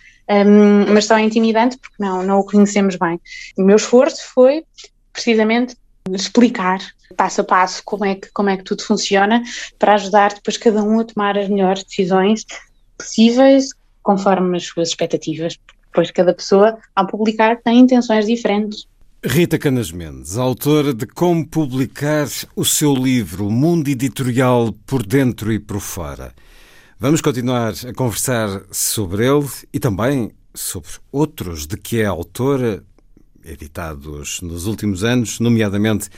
mas só é intimidante porque não, não o conhecemos bem. O meu esforço foi precisamente explicar passo a passo como é que, como é que tudo funciona para ajudar depois cada um a tomar as melhores decisões possíveis conforme as suas expectativas, pois cada pessoa, ao publicar, tem intenções diferentes. Rita Canas Mendes, autora de Como Publicar o seu livro Mundo Editorial por Dentro e por Fora. Vamos continuar a conversar sobre ele e também sobre outros de que é autora, editados nos últimos anos, nomeadamente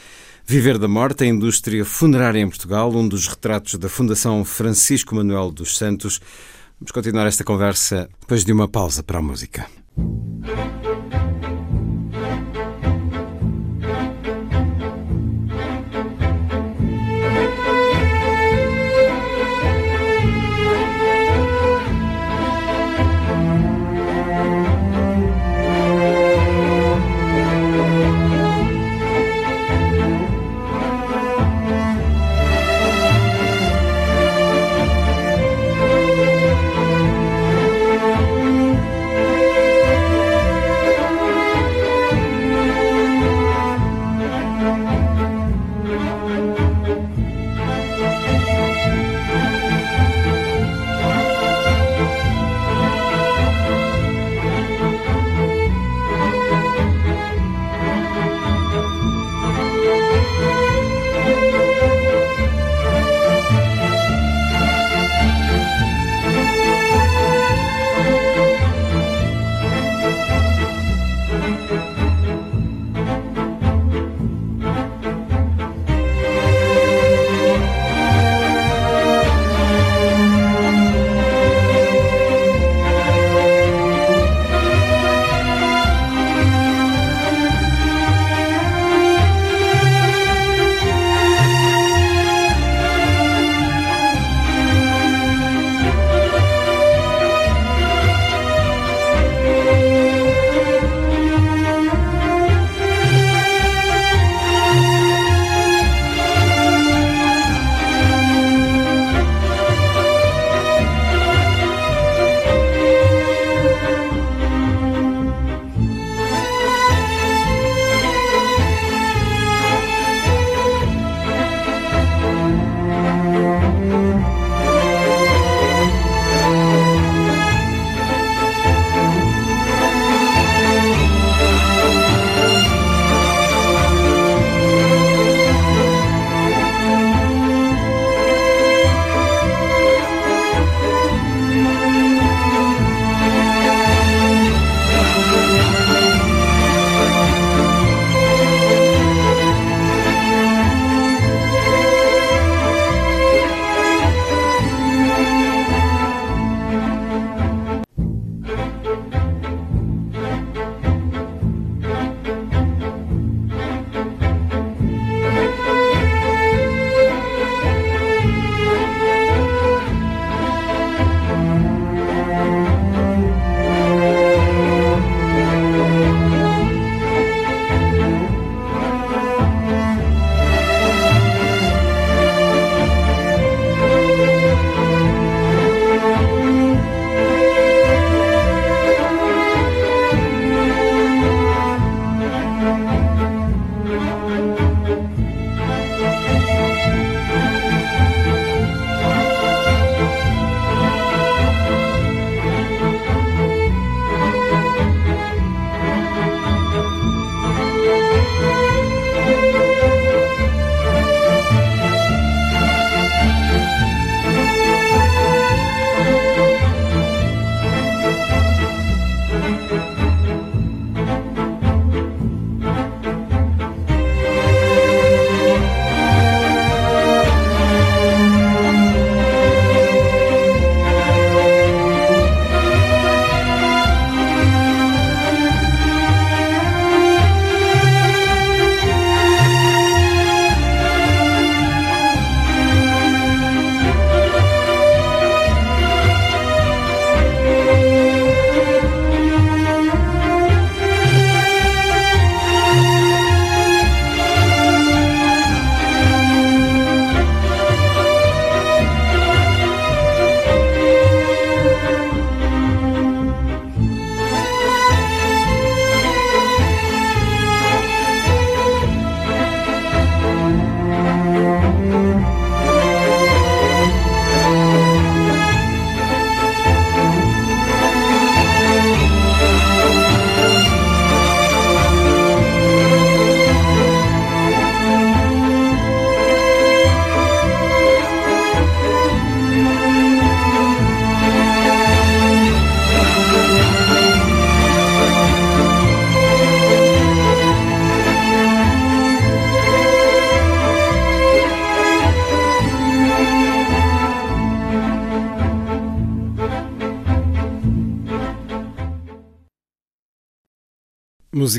Viver da Morte, a indústria funerária em Portugal, um dos retratos da Fundação Francisco Manuel dos Santos. Vamos continuar esta conversa depois de uma pausa para a música.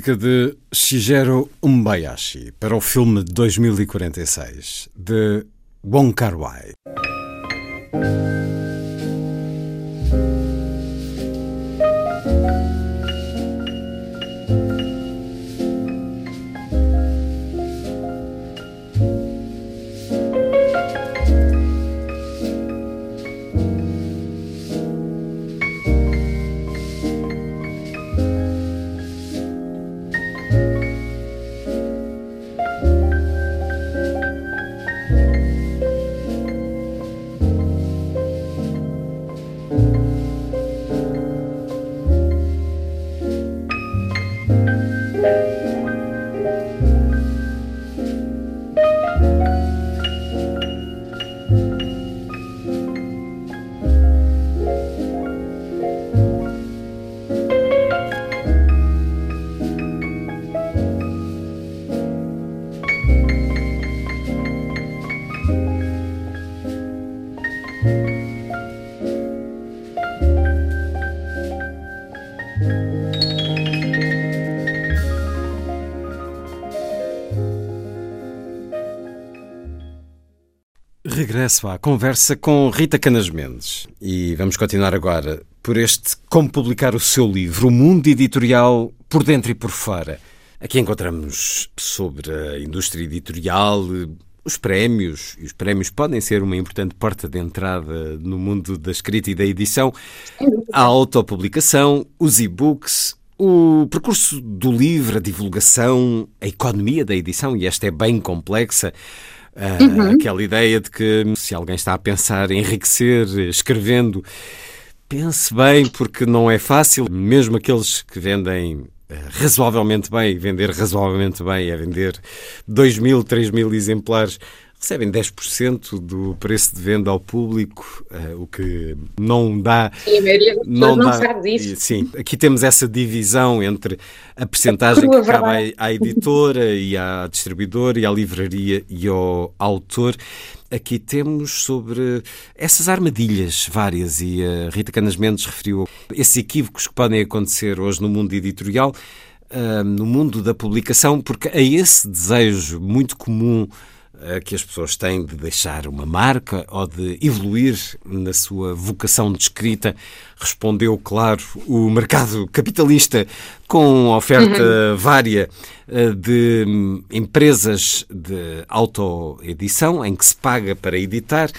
Música de Shigeru Umbayashi para o filme 2046 de Wong Kar-wai. Regresso à conversa com Rita Canas Mendes e vamos continuar agora por este Como Publicar o Seu Livro, o mundo editorial por dentro e por fora. Aqui encontramos sobre a indústria editorial, os prémios, e os prémios podem ser uma importante porta de entrada no mundo da escrita e da edição, a autopublicação, os e-books, o percurso do livro, a divulgação, a economia da edição, e esta é bem complexa. Uh, uhum. Aquela ideia de que se alguém está a pensar em enriquecer escrevendo, pense bem, porque não é fácil. Mesmo aqueles que vendem uh, razoavelmente bem, vender razoavelmente bem é vender 2 mil, 3 mil exemplares recebem 10% do preço de venda ao público, uh, o que não dá. Sim, a maioria das não, não sabe disso. Sim, aqui temos essa divisão entre a percentagem que cabe à, à editora e à distribuidora e à livraria e ao autor. Aqui temos sobre essas armadilhas várias e a Rita Canas Mendes referiu esses equívocos que podem acontecer hoje no mundo editorial, uh, no mundo da publicação, porque a esse desejo muito comum que as pessoas têm de deixar uma marca ou de evoluir na sua vocação de escrita. Respondeu, claro, o mercado capitalista com oferta uhum. vária eh, de hum, empresas de autoedição em que se paga para editar.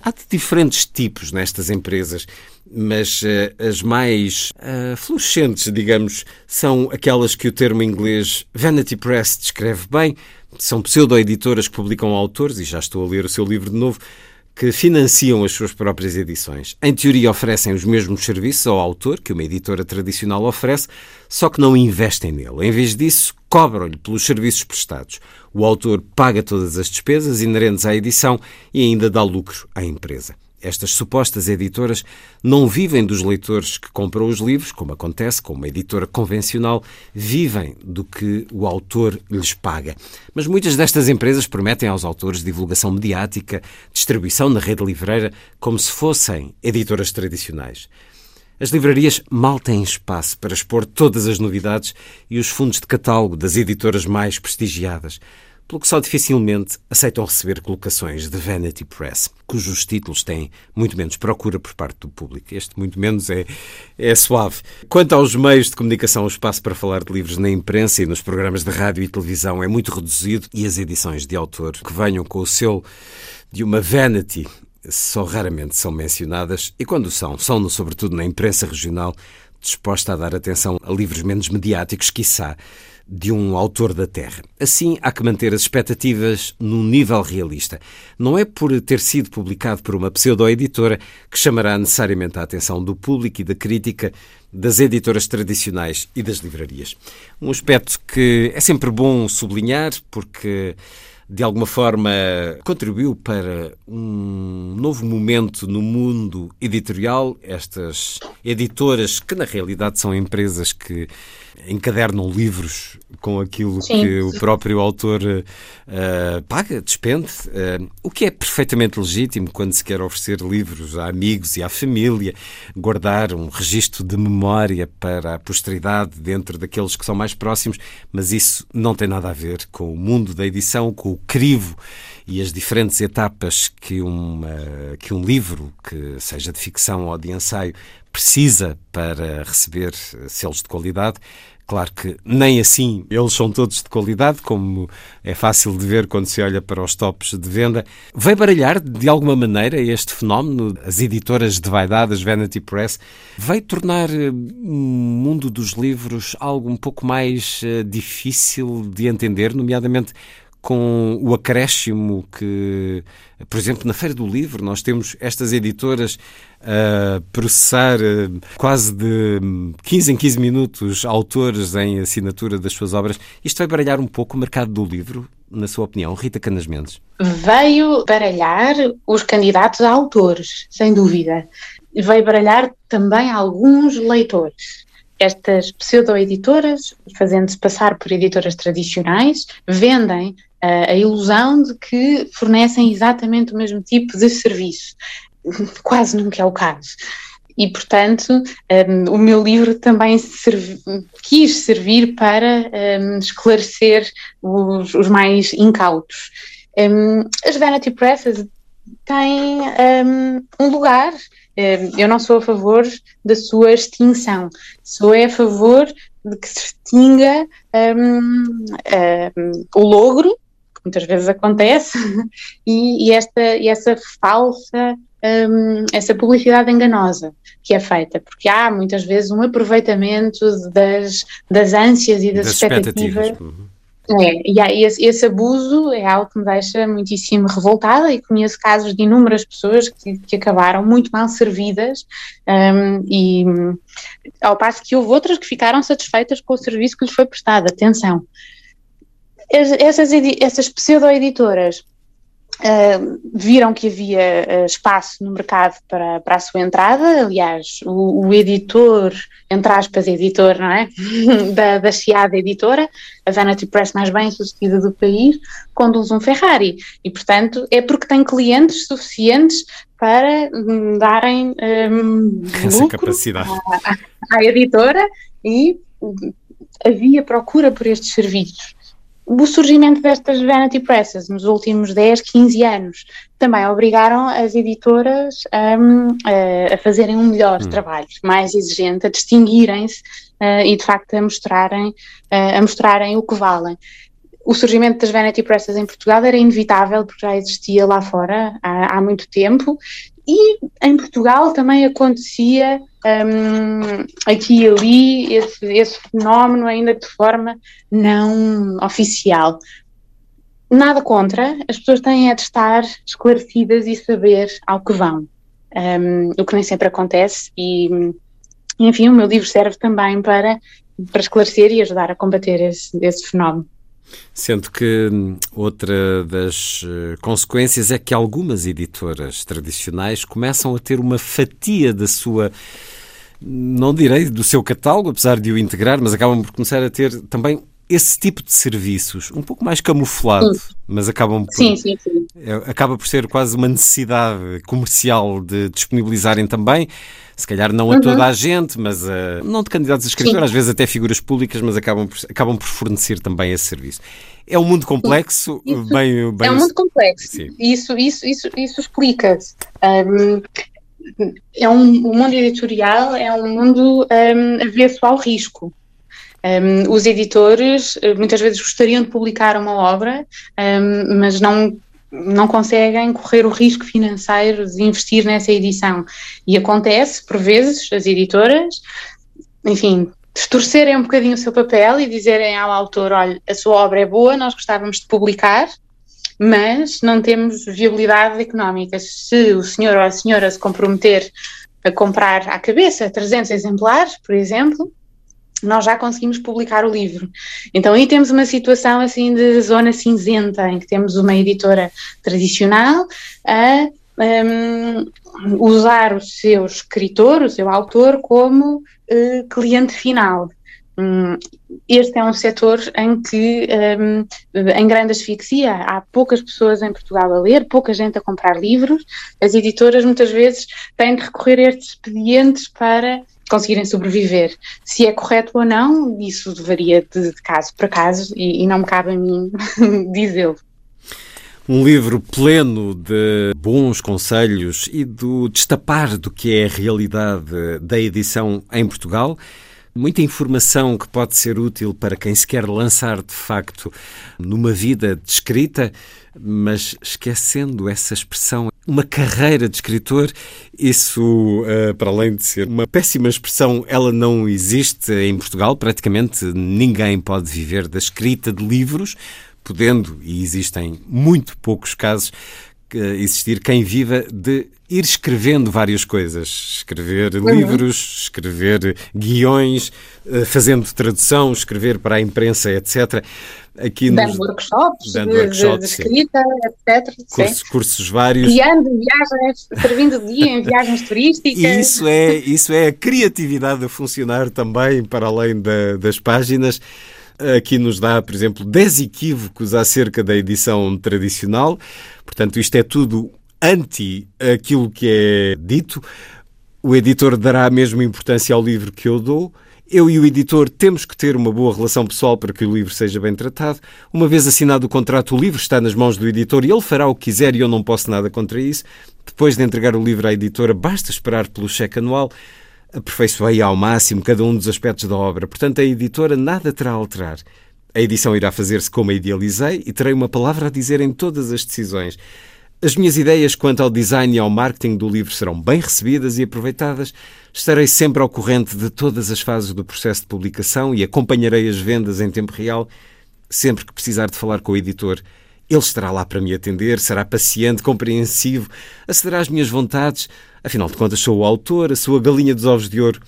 Há de diferentes tipos nestas empresas, mas uh, as mais uh, fluorescentes, digamos, são aquelas que o termo inglês Vanity Press descreve bem, são pseudo-editoras que publicam autores, e já estou a ler o seu livro de novo, que financiam as suas próprias edições. Em teoria, oferecem os mesmos serviços ao autor que uma editora tradicional oferece, só que não investem nele. Em vez disso, cobram-lhe pelos serviços prestados. O autor paga todas as despesas inerentes à edição e ainda dá lucro à empresa. Estas supostas editoras não vivem dos leitores que compram os livros, como acontece com uma editora convencional, vivem do que o autor lhes paga. Mas muitas destas empresas prometem aos autores divulgação mediática, distribuição na rede livreira, como se fossem editoras tradicionais. As livrarias mal têm espaço para expor todas as novidades e os fundos de catálogo das editoras mais prestigiadas pelo que só dificilmente aceitam receber colocações de Vanity Press, cujos títulos têm muito menos procura por parte do público. Este, muito menos, é, é suave. Quanto aos meios de comunicação, o espaço para falar de livros na imprensa e nos programas de rádio e televisão é muito reduzido e as edições de autor que venham com o selo de uma Vanity só raramente são mencionadas e quando são, são sobretudo na imprensa regional disposta a dar atenção a livros menos mediáticos, quiçá, de um autor da Terra. Assim, há que manter as expectativas num nível realista. Não é por ter sido publicado por uma pseudo-editora que chamará necessariamente a atenção do público e da crítica das editoras tradicionais e das livrarias. Um aspecto que é sempre bom sublinhar, porque de alguma forma contribuiu para um novo momento no mundo editorial. Estas editoras, que na realidade são empresas que encadernam livros com aquilo Sim. que o próprio autor uh, paga, despende, uh, o que é perfeitamente legítimo quando se quer oferecer livros a amigos e à família, guardar um registro de memória para a posteridade dentro daqueles que são mais próximos, mas isso não tem nada a ver com o mundo da edição, com o crivo e as diferentes etapas que, uma, que um livro, que seja de ficção ou de ensaio, precisa para receber selos de qualidade. Claro que nem assim eles são todos de qualidade, como é fácil de ver quando se olha para os tops de venda. Vai baralhar de alguma maneira este fenómeno? As editoras de vaidade, as Vanity Press, vai tornar o eh, mundo dos livros algo um pouco mais uh, difícil de entender, nomeadamente com o acréscimo que, por exemplo, na Feira do Livro, nós temos estas editoras a processar eh, quase de 15 em 15 minutos autores em assinatura das suas obras. Isto vai baralhar um pouco o mercado do livro, na sua opinião, Rita Canas Mendes? Veio baralhar os candidatos a autores, sem dúvida. Veio baralhar também alguns leitores estas pseudo-editoras, fazendo-se passar por editoras tradicionais, vendem a ilusão de que fornecem exatamente o mesmo tipo de serviço. *laughs* Quase nunca é o caso. E, portanto, um, o meu livro também servi quis servir para um, esclarecer os, os, mais incautos. Um, as Vanity Presses têm um, lugar. Eu não sou a favor da sua extinção, sou a favor de que se extinga o logro muitas vezes acontece, *laughs* e, e esta, e essa falsa, um, essa publicidade enganosa que é feita, porque há muitas vezes um aproveitamento das, das ânsias e das, das expectativas. expectativas. Uhum. É, e há esse, esse, abuso é algo que me deixa muitíssimo revoltada e conheço casos de inúmeras pessoas que, que acabaram muito mal servidas um, e ao passo que houve outras que ficaram satisfeitas com o serviço que lhes foi prestado. Atenção, essas, essas pseudo-editoras Uh, viram que havia uh, espaço no mercado para, para a sua entrada. Aliás, o, o editor, entre aspas, editor, não é? *laughs* da, da Chiada Editora, a Vanity Press mais bem sucedida do país, conduz um Ferrari. E, portanto, é porque tem clientes suficientes para um, darem um, essa capacidade à, à editora e havia procura por estes serviços o surgimento destas vanity presses nos últimos 10, 15 anos também obrigaram as editoras um, a, a, fazerem um melhor hum. trabalho, mais exigente, a distinguirem-se uh, e de facto a mostrarem, uh, a mostrarem o que valem. O surgimento das vanity presses em Portugal era inevitável porque já existia lá fora há, há muito tempo e em Portugal também acontecia um, aqui e ali esse, esse fenómeno, ainda de forma não oficial. Nada contra, as pessoas têm a de estar esclarecidas e saber ao que vão, um, o que nem sempre acontece, e enfim, o meu livro serve também para, para esclarecer e ajudar a combater esse, esse fenómeno. Sendo que hum, outra das eh, consequências é que algumas editoras tradicionais começam a ter uma fatia da sua não direi do seu catálogo, apesar de o integrar, mas acabam por começar a ter também esse tipo de serviços, um pouco mais camuflado, sim. mas acabam por, sim, sim, sim. É, acaba por ser quase uma necessidade comercial de disponibilizarem também, se calhar não a uhum. toda a gente, mas uh, não de candidatos a escritor, às vezes até figuras públicas, mas acabam por, acabam por fornecer também esse serviço. É um mundo complexo, isso, bem, bem, É um mundo complexo. Isso, isso, isso, isso explica-se. Um, é um, o mundo editorial é um mundo um, avesso ao risco. Um, os editores eh, muitas vezes gostariam de publicar uma obra, um, mas não não conseguem correr o risco financeiro de investir nessa edição. E acontece, por vezes, as editoras, enfim, distorcerem um bocadinho o seu papel e dizerem ao autor: olha, a sua obra é boa, nós gostávamos de publicar, mas não temos viabilidade económica. Se o senhor ou a senhora se comprometer a comprar à cabeça 300 exemplares, por exemplo, nós já conseguimos publicar o livro. Então aí temos uma situação assim de zona cinzenta, em que temos uma editora tradicional a um, usar o seu escritor, o seu autor, como uh, cliente final. Hum, este é um setor em que, um, em grande asfixia, há poucas pessoas em Portugal a ler, pouca gente a comprar livros. As editoras muitas vezes têm de recorrer a estes expedientes para conseguirem sobreviver. Se é correto ou não, isso varia de, caso para caso e, e não me cabe a mim *laughs* dizê-lo. Um livro pleno de bons conselhos e do destapar do que é a realidade da edição em Portugal muita informação que pode ser útil para quem se quer lançar de facto numa vida de escrita, mas esquecendo essa expressão, uma carreira de escritor, isso, eh, para além de ser uma péssima expressão, ela não existe em Portugal. Praticamente ninguém pode viver da escrita de livros, podendo, e existem muito poucos casos, existir quem viva de ir escrevendo várias coisas. Escrever uhum. livros, escrever guiões, eh, fazendo tradução, escrever para a imprensa, etc. Aqui dando nos, workshops, dando de, workshops de, escrita, etc. Cursos, cursos vários. Guiando viagens, servindo de guia em viagens turísticas. E isso é, isso é a criatividade a funcionar também para além da, das páginas. Aqui nos dá, por exemplo, 10 equívocos acerca da edição tradicional. Portanto, isto é tudo anti aquilo que é dito. O editor dará a mesma importância ao livro que eu dou. Eu e o editor temos que ter uma boa relação pessoal para que o livro seja bem tratado. Uma vez assinado o contrato, o livro está nas mãos do editor e ele fará o que quiser e eu não posso nada contra isso. Depois de entregar o livro à editora, basta esperar pelo cheque anual aperfeiçoei ao máximo cada um dos aspectos da obra. Portanto, a editora nada terá a alterar. A edição irá fazer-se como a idealizei e terei uma palavra a dizer em todas as decisões. As minhas ideias quanto ao design e ao marketing do livro serão bem recebidas e aproveitadas. Estarei sempre ao corrente de todas as fases do processo de publicação e acompanharei as vendas em tempo real. Sempre que precisar de falar com o editor, ele estará lá para me atender, será paciente, compreensivo, acederá às minhas vontades. Afinal de contas, sou o autor, a sua galinha dos ovos de ouro.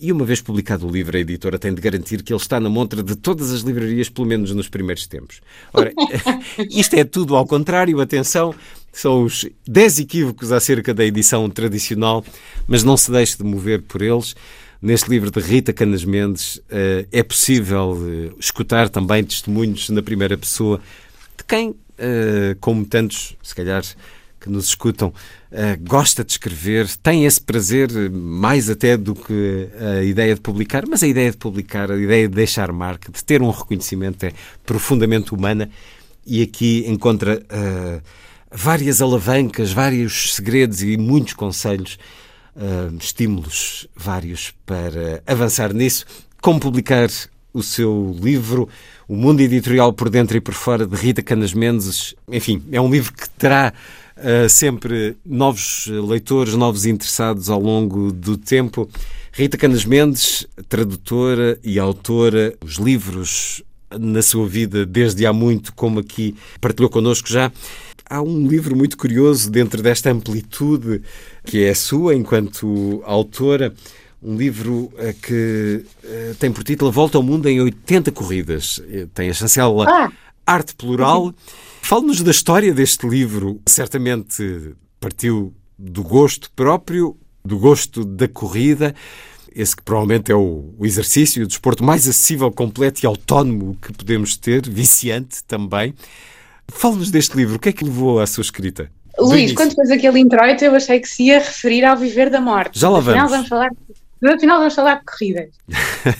E uma vez publicado o livro, a editora tem de garantir que ele está na montra de todas as livrarias, pelo menos nos primeiros tempos. Ora, *laughs* isto é tudo ao contrário, atenção, são os 10 equívocos acerca da edição tradicional, mas não se deixe de mover por eles. Neste livro de Rita Canas Mendes eh, é possível eh, escutar também testemunhos na primeira pessoa de quem uh, como tantos, se calhar, que nos escutam, uh, gosta de escrever, tem esse prazer mais até do que a ideia de publicar, mas a ideia de publicar, a ideia de deixar marca, de ter um reconhecimento é profundamente humana e aqui encontra uh, várias alavancas, vários segredos e muitos conselhos, estímulos vários para avançar nisso. Como publicar o seu livro, O Mundo Editorial por Dentro e por Fora, de Rita Canas Mendes. Enfim, é um livro que terá uh, sempre novos leitores, novos interessados ao longo do tempo. Rita Canas Mendes, tradutora e autora, os livros na sua vida desde há muito, como aqui partilhou connosco já. Há um livro muito curioso dentro desta amplitude que é a sua enquanto autora, um livro uh, que uh, tem por título A Volta ao Mundo em 80 Corridas. Eh, tem a chancela ah. Arte Plural. Fale-nos da história deste livro. Certamente partiu do gosto próprio, do gosto da corrida. Esse que provavelmente é o, o exercício, o desporto mais acessível, completo e autónomo que podemos ter, viciante também. Fale-nos deste livro. O que é que levou à sua escrita? Luís, quando fez aquele introito, eu achei que se ia referir ao viver da morte. Já lá vamos. Afinal, vamos falar mas afinal vamos falar de corridas.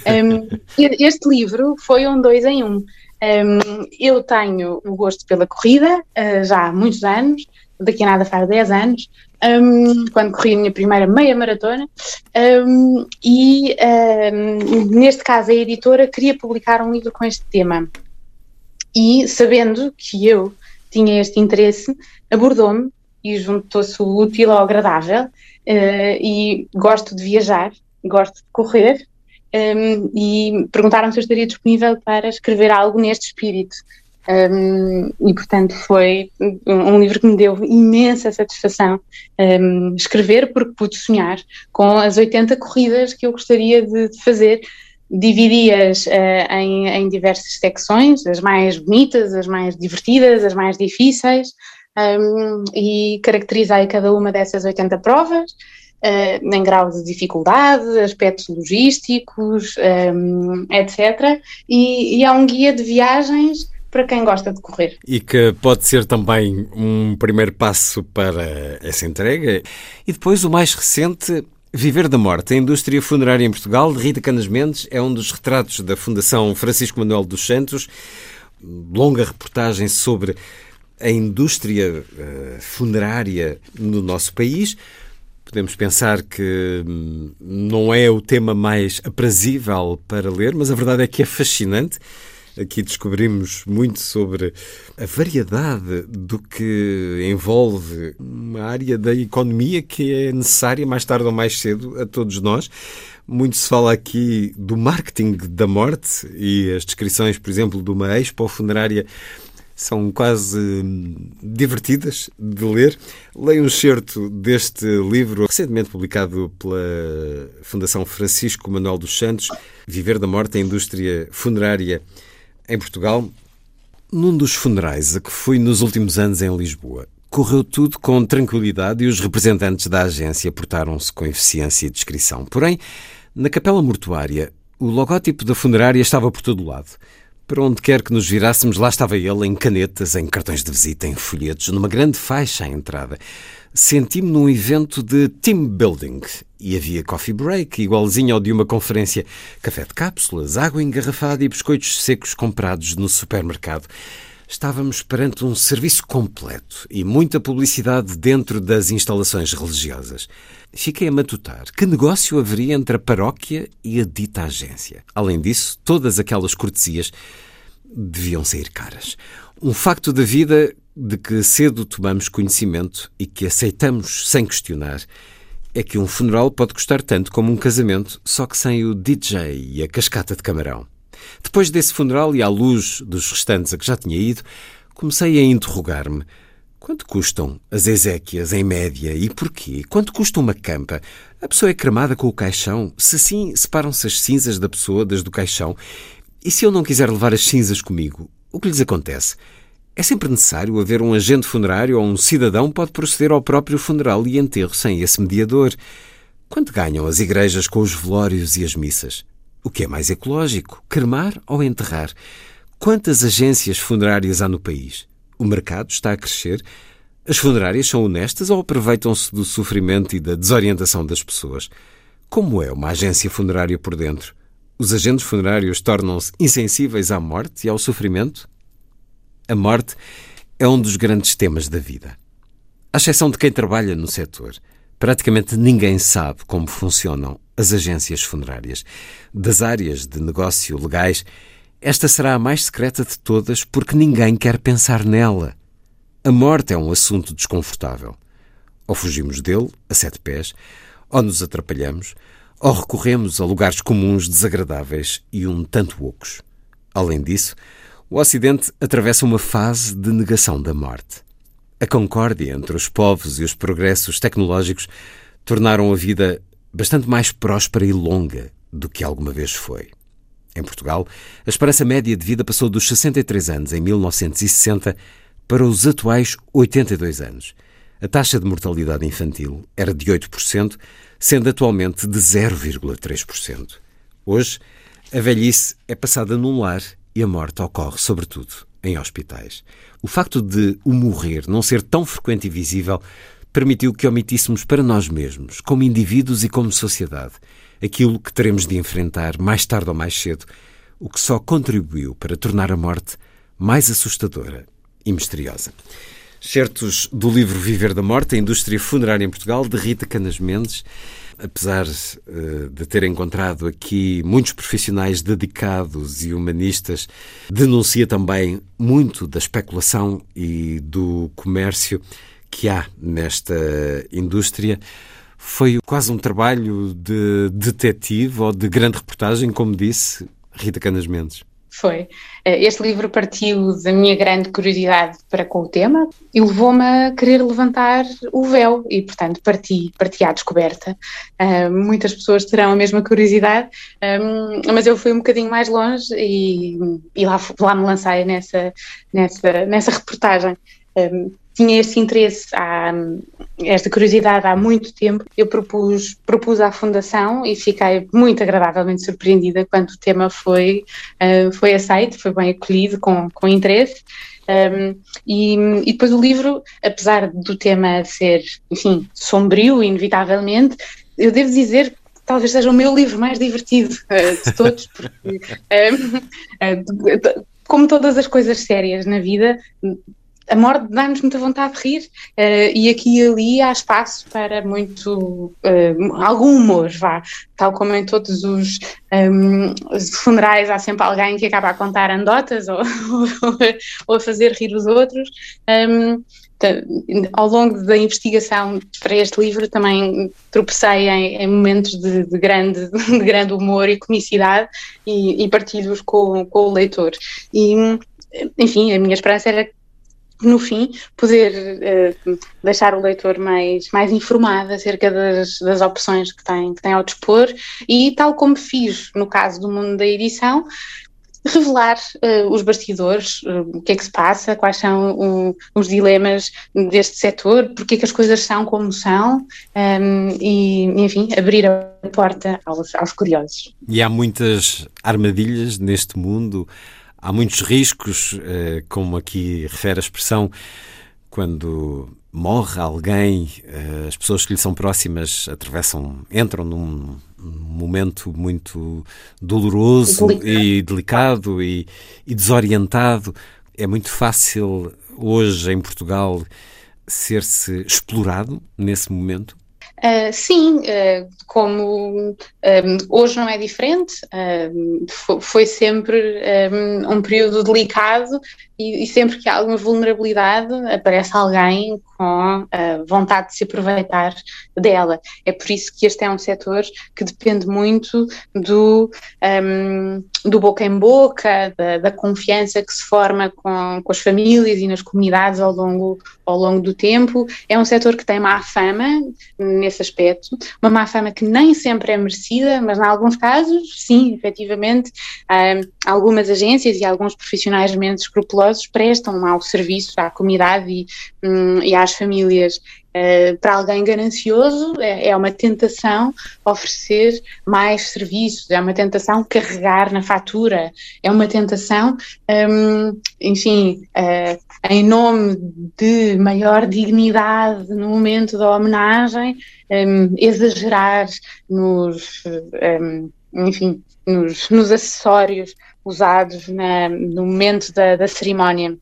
um, este livro foi um dois em um. um. Eu tenho o gosto pela corrida uh, já há muitos anos, daqui a nada faz 10 anos, um, quando corri a minha primeira meia maratona, um, e um, neste caso a editora queria publicar um livro com este tema. E sabendo que eu tinha este interesse, abordou-me e juntou-se o útil ao agradável, uh, e gosto de viajar, gosto de correr um, e perguntaram se eu estaria disponível para escrever algo neste espírito. Um, e portanto foi um livro que me deu imensa satisfação um, escrever porque pude sonhar com as 80 corridas que eu gostaria de, fazer dividi-as uh, em, em, diversas secções, as mais bonitas, as mais divertidas, as mais difíceis, um, e caracterizei cada uma dessas 80 provas uh, em grau de dificuldade, aspectos logísticos, um, etc. E, e é um guia de viagens para quem gosta de correr. E que pode ser também um primeiro passo para essa entrega. E depois o mais recente, Viver da Morte, a indústria funerária em Portugal, de Rita Canas Mendes, é um dos retratos da Fundação Francisco Manuel dos Santos. Longa reportagem sobre a indústria uh, funerária no nosso país. Podemos pensar que hum, não é o tema mais aprazível para ler, mas a verdade é que é fascinante. Aqui descobrimos muito sobre a variedade do que envolve uma área da economia que é necessária mais tarde ou mais cedo a todos nós. Muito se fala aqui do marketing da morte e as descrições, por exemplo, de uma expo funerária são quase hum, divertidas de ler. Leio um excerto deste livro, recentemente publicado pela Fundação Francisco Manuel dos Santos, Viver da Morte, a Indústria Funerária em Portugal. Num dos funerais a que fui nos últimos anos em Lisboa, correu tudo com tranquilidade e os representantes da agência portaram-se com eficiência e discrição. Porém, na capela mortuária, o logótipo da funerária estava por todo lado. Para onde quer que nos virássemos, lá estava ele, em canetas, em cartões de visita, em folhetos, numa grande faixa à entrada. Senti-me num evento de team building e havia coffee break, igualzinho ao de uma conferência. Café de cápsulas, água engarrafada e biscoitos secos comprados no supermercado. Estávamos perante um serviço completo e muita publicidade dentro das instalações religiosas. Fiquei a matutar que negócio haveria entre a paróquia e a dita agência. Além disso, todas aquelas cortesias deviam sair caras. Um facto da vida de que cedo tomamos conhecimento e que aceitamos sem questionar é que um funeral pode custar tanto como um casamento, só que sem o DJ e a cascata de camarão. Depois desse funeral e à luz dos restantes a que já tinha ido, comecei a interrogar-me. Quanto custam as exéquias em média e porquê? Quanto custa uma campa? A pessoa é cremada com o caixão? Se sim, separam-se as cinzas da pessoa das do caixão? E se eu não quiser levar as cinzas comigo, o que lhes acontece? É sempre necessário haver um agente funerário ou um cidadão pode proceder ao próprio funeral e enterro sem esse mediador. Quanto ganham as igrejas com os velórios e as missas? O que é mais ecológico, cremar ou enterrar? Quantas agências funerárias há no país? O mercado está a crescer? As funerárias são honestas ou aproveitam-se do sofrimento e da desorientação das pessoas? Como é uma agência funerária por dentro? Os agentes funerários tornam-se insensíveis à morte e ao sofrimento? A morte é um dos grandes temas da vida. À exceção de quem trabalha no setor, praticamente ninguém sabe como funcionam as agências funerárias. Das áreas de negócio legais, esta será a mais secreta de todas porque ninguém quer pensar nela. A morte é um assunto desconfortável. Ou fugimos dele, a sete pés, ou nos atrapalhamos, ou recorremos a lugares comuns desagradáveis e um tanto ocos. Além disso, o Ocidente atravessa uma fase de negação da morte. A concórdia entre os povos e os progressos tecnológicos tornaram a vida bastante mais próspera e longa do que alguma vez foi. Em Portugal, a esperança média de vida passou dos 63 anos em 1960 para os atuais 82 anos. A taxa de mortalidade infantil era de 8%, sendo atualmente de 0,3%. Hoje, a velhice é passada num lar e a morte ocorre, sobretudo, em hospitais. O facto de o morrer não ser tão frequente e visível permitiu que omitíssemos para nós mesmos, como indivíduos e como sociedade, aquilo que teremos de enfrentar mais tarde ou mais cedo, o que só contribuiu para tornar a morte mais assustadora e misteriosa. Certos do livro Viver da Morte, a indústria funerária em Portugal, de Rita Canas Mendes apesar uh, de ter encontrado aqui muitos profissionais dedicados e humanistas, denuncia também muito da especulação e do comércio que há nesta indústria. Foi quase um trabalho de detetive ou de grande reportagem, como disse Rita Canas Mendes. Foi. Eh, este livro partiu da minha grande curiosidade para com o tema e levou-me a querer levantar o véu e, portanto, parti, parti à descoberta. Uh, muitas pessoas terão a mesma curiosidade, um, mas eu fui um bocadinho mais longe e, e lá, lá me lancei nessa, nessa, nessa reportagem. Um, tinha este interesse, há, esta curiosidade há muito tempo, eu propus, propus à Fundação e fiquei muito agradavelmente surpreendida quando o tema foi, uh, foi aceito, foi bem acolhido, com, com interesse. Um, e, e, depois o livro, apesar do tema ser, enfim, sombrio, inevitavelmente, eu devo dizer que talvez seja o meu livro mais divertido uh, de todos, *laughs* porque, um, uh, como todas as coisas sérias na vida, a morte dá-nos muita vontade de rir uh, e aqui e ali há espaço para muito uh, algum humor, vá, tal como em todos os, um, ehm, os, funerais há sempre alguém que acaba a contar anedotas ou, *laughs* ou, a fazer rir os outros. Um, ehm, ao longo da investigação para este livro também tropecei em, em momentos de, de, grande, *laughs* de grande humor e comicidade e, e partilhos com, com o leitor. E, enfim, a minha esperança era no fim, poder uh, deixar o leitor mais, mais informado acerca das, das opções que tem, que tem ao dispor e, tal como fiz no caso do mundo da edição, revelar uh, os bastidores, uh, o que é que se passa, quais são os dilemas deste setor, porque é que as coisas são como são um, ehm, e, enfim, abrir a porta aos, aos curiosos. E há muitas armadilhas neste mundo Há muitos riscos, eh, como aqui refere a expressão, quando morre alguém, eh, as pessoas que lhe são próximas atravessam, entram num momento muito doloroso delicado. e delicado e, e desorientado. É muito fácil hoje em Portugal ser-se explorado nesse momento? Uh, sim, uh, como um, hoje não é diferente, um, foi sempre um, um, período delicado e, e, sempre que há alguma vulnerabilidade aparece alguém com uh, vontade de se aproveitar dela. É por isso que este é um setor que depende muito do, do boca em boca, da, da, confiança que se forma com, com as famílias e nas comunidades ao longo, ao longo do tempo. É um setor que tem má fama nesse aspecto, uma má fama que nem sempre é merecida, mas em alguns casos, sim, efetivamente, um, algumas agências e alguns profissionais menos escrupulosos prestam mau serviço à comunidade e, um, e às famílias. Uh, para alguém ganancioso é, é, uma tentação oferecer mais serviços, é uma tentação carregar na fatura, é uma tentação, um, enfim, uh, em nome de maior dignidade no momento da homenagem, um, exagerar nos, um, enfim, nos, nos, acessórios usados na, no momento da, da cerimónia.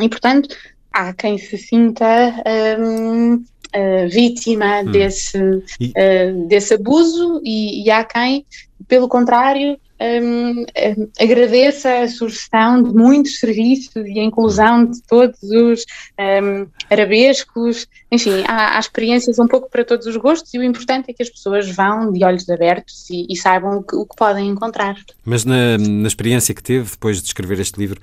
E, portanto, há quem se sinta um, uh, vítima hum. desse, e... uh, desse abuso e, e, há quem, pelo contrário, um, um, agradeça a sugestão de muitos serviços e a inclusão de todos os um, arabescos, enfim, há, há, experiências um pouco para todos os gostos e o importante é que as pessoas vão de olhos abertos e, e saibam o que, o que, podem encontrar. Mas na, na experiência que teve depois de escrever este livro,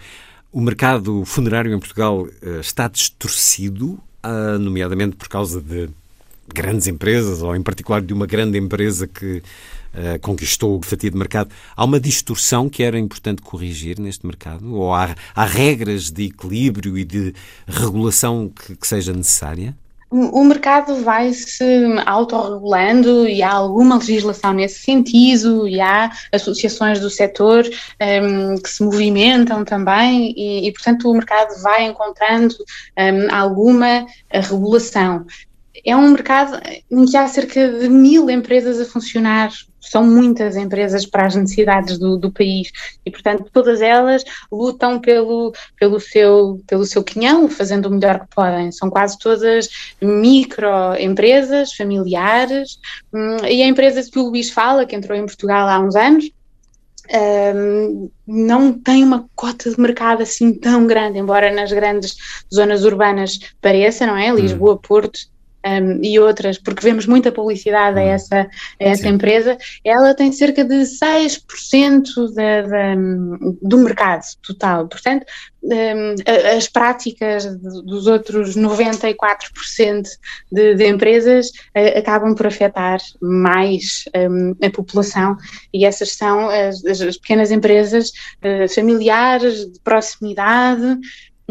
o mercado funerário em Portugal uh, está distorcido, uh, nomeadamente por causa de grandes empresas, ou em particular de uma grande empresa que uh, conquistou o fatia de mercado. Há uma distorção que era importante corrigir neste mercado? Ou há, há regras de equilíbrio e de regulação que, que seja necessária? O mercado vai se autorregulando e há alguma legislação nesse sentido e há associações do setor um, que se movimentam também e, e, portanto, o mercado vai encontrando um, alguma regulação. É um mercado em que há cerca de mil empresas a funcionar são muitas empresas para as necessidades do, do, país e, portanto, todas elas lutam pelo, pelo, seu, pelo seu quinhão, fazendo o melhor que podem. São quase todas microempresas, familiares, hum, e a empresa que o Luís fala, que entrou em Portugal há uns anos, um, não tem uma cota de mercado assim tão grande, embora nas grandes zonas urbanas pareça, não é? Lisboa, Porto, um, e outras, porque vemos muita publicidade a hum. essa, a essa empresa, ela tem cerca de 6% da, da, do mercado total. Portanto, um, as práticas dos outros 94% de, de empresas uh, acabam por afetar mais um, a população e essas são as, as pequenas empresas uh, familiares, de proximidade,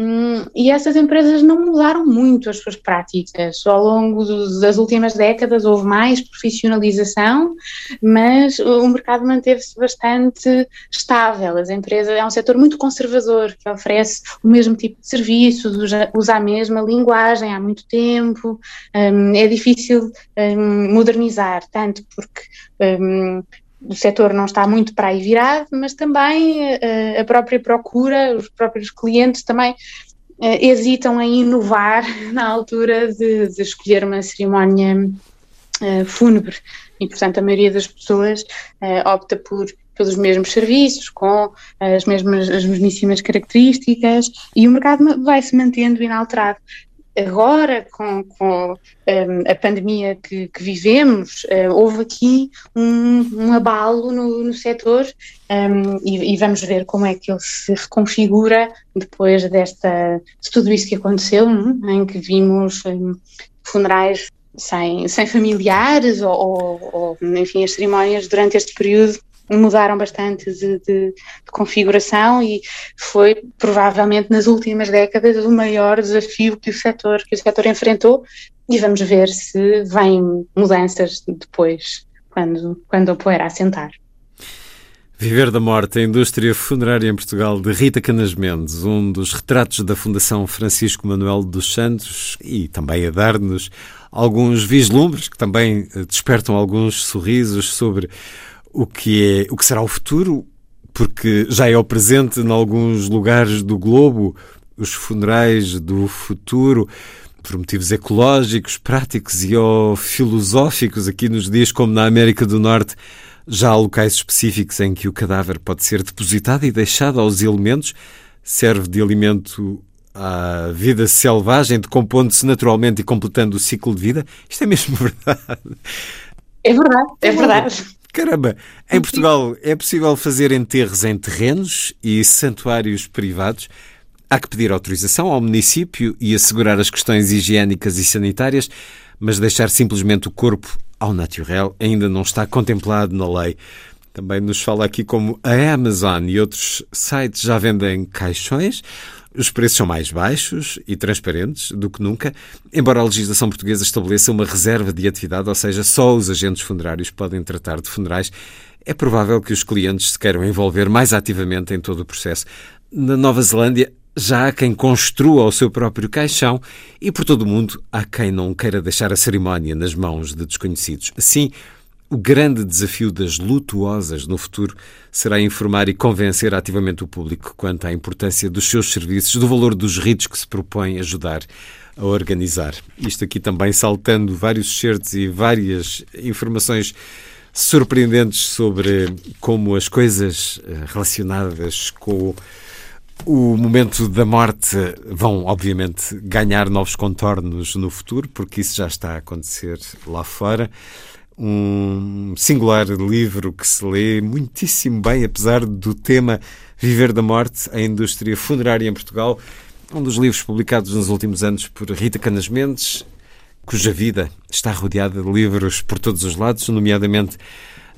Hum, e essas empresas não mudaram muito as suas práticas. Ao longo das últimas décadas houve mais profissionalização, mas o mercado manteve-se bastante estável. As empresas é um setor muito conservador que oferece o mesmo tipo de serviços, usa, a mesma linguagem há muito tempo. Um, é difícil um, modernizar, tanto porque o setor não está muito para aí virado, mas também uh, a própria procura, os próprios clientes também uh, hesitam em inovar *laughs* na altura de, de escolher uma cerimónia uh, fúnebre. E, portanto, a maioria das pessoas opta por pelos mesmos serviços, com as mesmas as mesmíssimas características e o mercado vai se mantendo inalterado agora, com, com um, a pandemia que, que vivemos, uh, houve aqui um, um abalo no, no setor um, e, e, vamos ver como é que ele se reconfigura depois desta, de tudo isso que aconteceu? É? em que vimos um, funerais sem, sem familiares ou, ou, ou, enfim, as cerimónias durante este período mudaram bastante de, de, de, configuração e foi provavelmente nas últimas décadas o maior desafio que o setor que o setor enfrentou e vamos ver se vêm mudanças depois quando quando o poeira assentar. Viver da Morte, a indústria funerária em Portugal, de Rita Canas Mendes, um dos retratos da Fundação Francisco Manuel dos Santos e também a dar-nos alguns vislumbres que também despertam alguns sorrisos sobre o que é o que será o futuro, porque já é o presente em alguns lugares do globo, os funerais do futuro, por motivos ecológicos, práticos e ou filosóficos, aqui nos dias como na América do Norte, já há locais específicos em que o cadáver pode ser depositado e deixado aos elementos, serve de alimento à vida selvagem, decompondo-se naturalmente e completando o ciclo de vida. Isto é mesmo *laughs* verdade. É verdade, é verdade. Caramba, em Portugal é possível fazer enterros em terrenos e santuários privados. Há que pedir autorização ao município e assegurar as questões higiênicas e sanitárias, mas deixar simplesmente o corpo ao natural ainda não está contemplado na lei. Também nos fala aqui como a Amazon e outros sites já vendem caixões os preços são mais baixos e transparentes do que nunca, embora a legislação portuguesa estabeleça uma reserva de atividade, ou seja, só os agentes funerários podem tratar de funerais. É provável que os clientes se queiram envolver mais ativamente em todo o processo. Na Nova Zelândia, já há quem construa o seu próprio caixão e por todo o mundo há quem não queira deixar a cerimónia nas mãos de desconhecidos. Assim, o grande desafio das lutuosas no futuro será informar e convencer ativamente o público quanto à importância dos seus serviços, do valor dos ritos que se propõe ajudar a organizar. Isto aqui também saltando vários certos e várias informações surpreendentes sobre como as coisas eh, relacionadas com o momento da morte vão, obviamente, ganhar novos contornos no futuro, porque isso já está a acontecer lá fora um singular livro que se lê muitíssimo bem, apesar do tema Viver da Morte, a indústria funerária em Portugal, um dos livros publicados nos últimos anos por Rita Canas Mendes, cuja vida está rodeada de livros por todos os lados, nomeadamente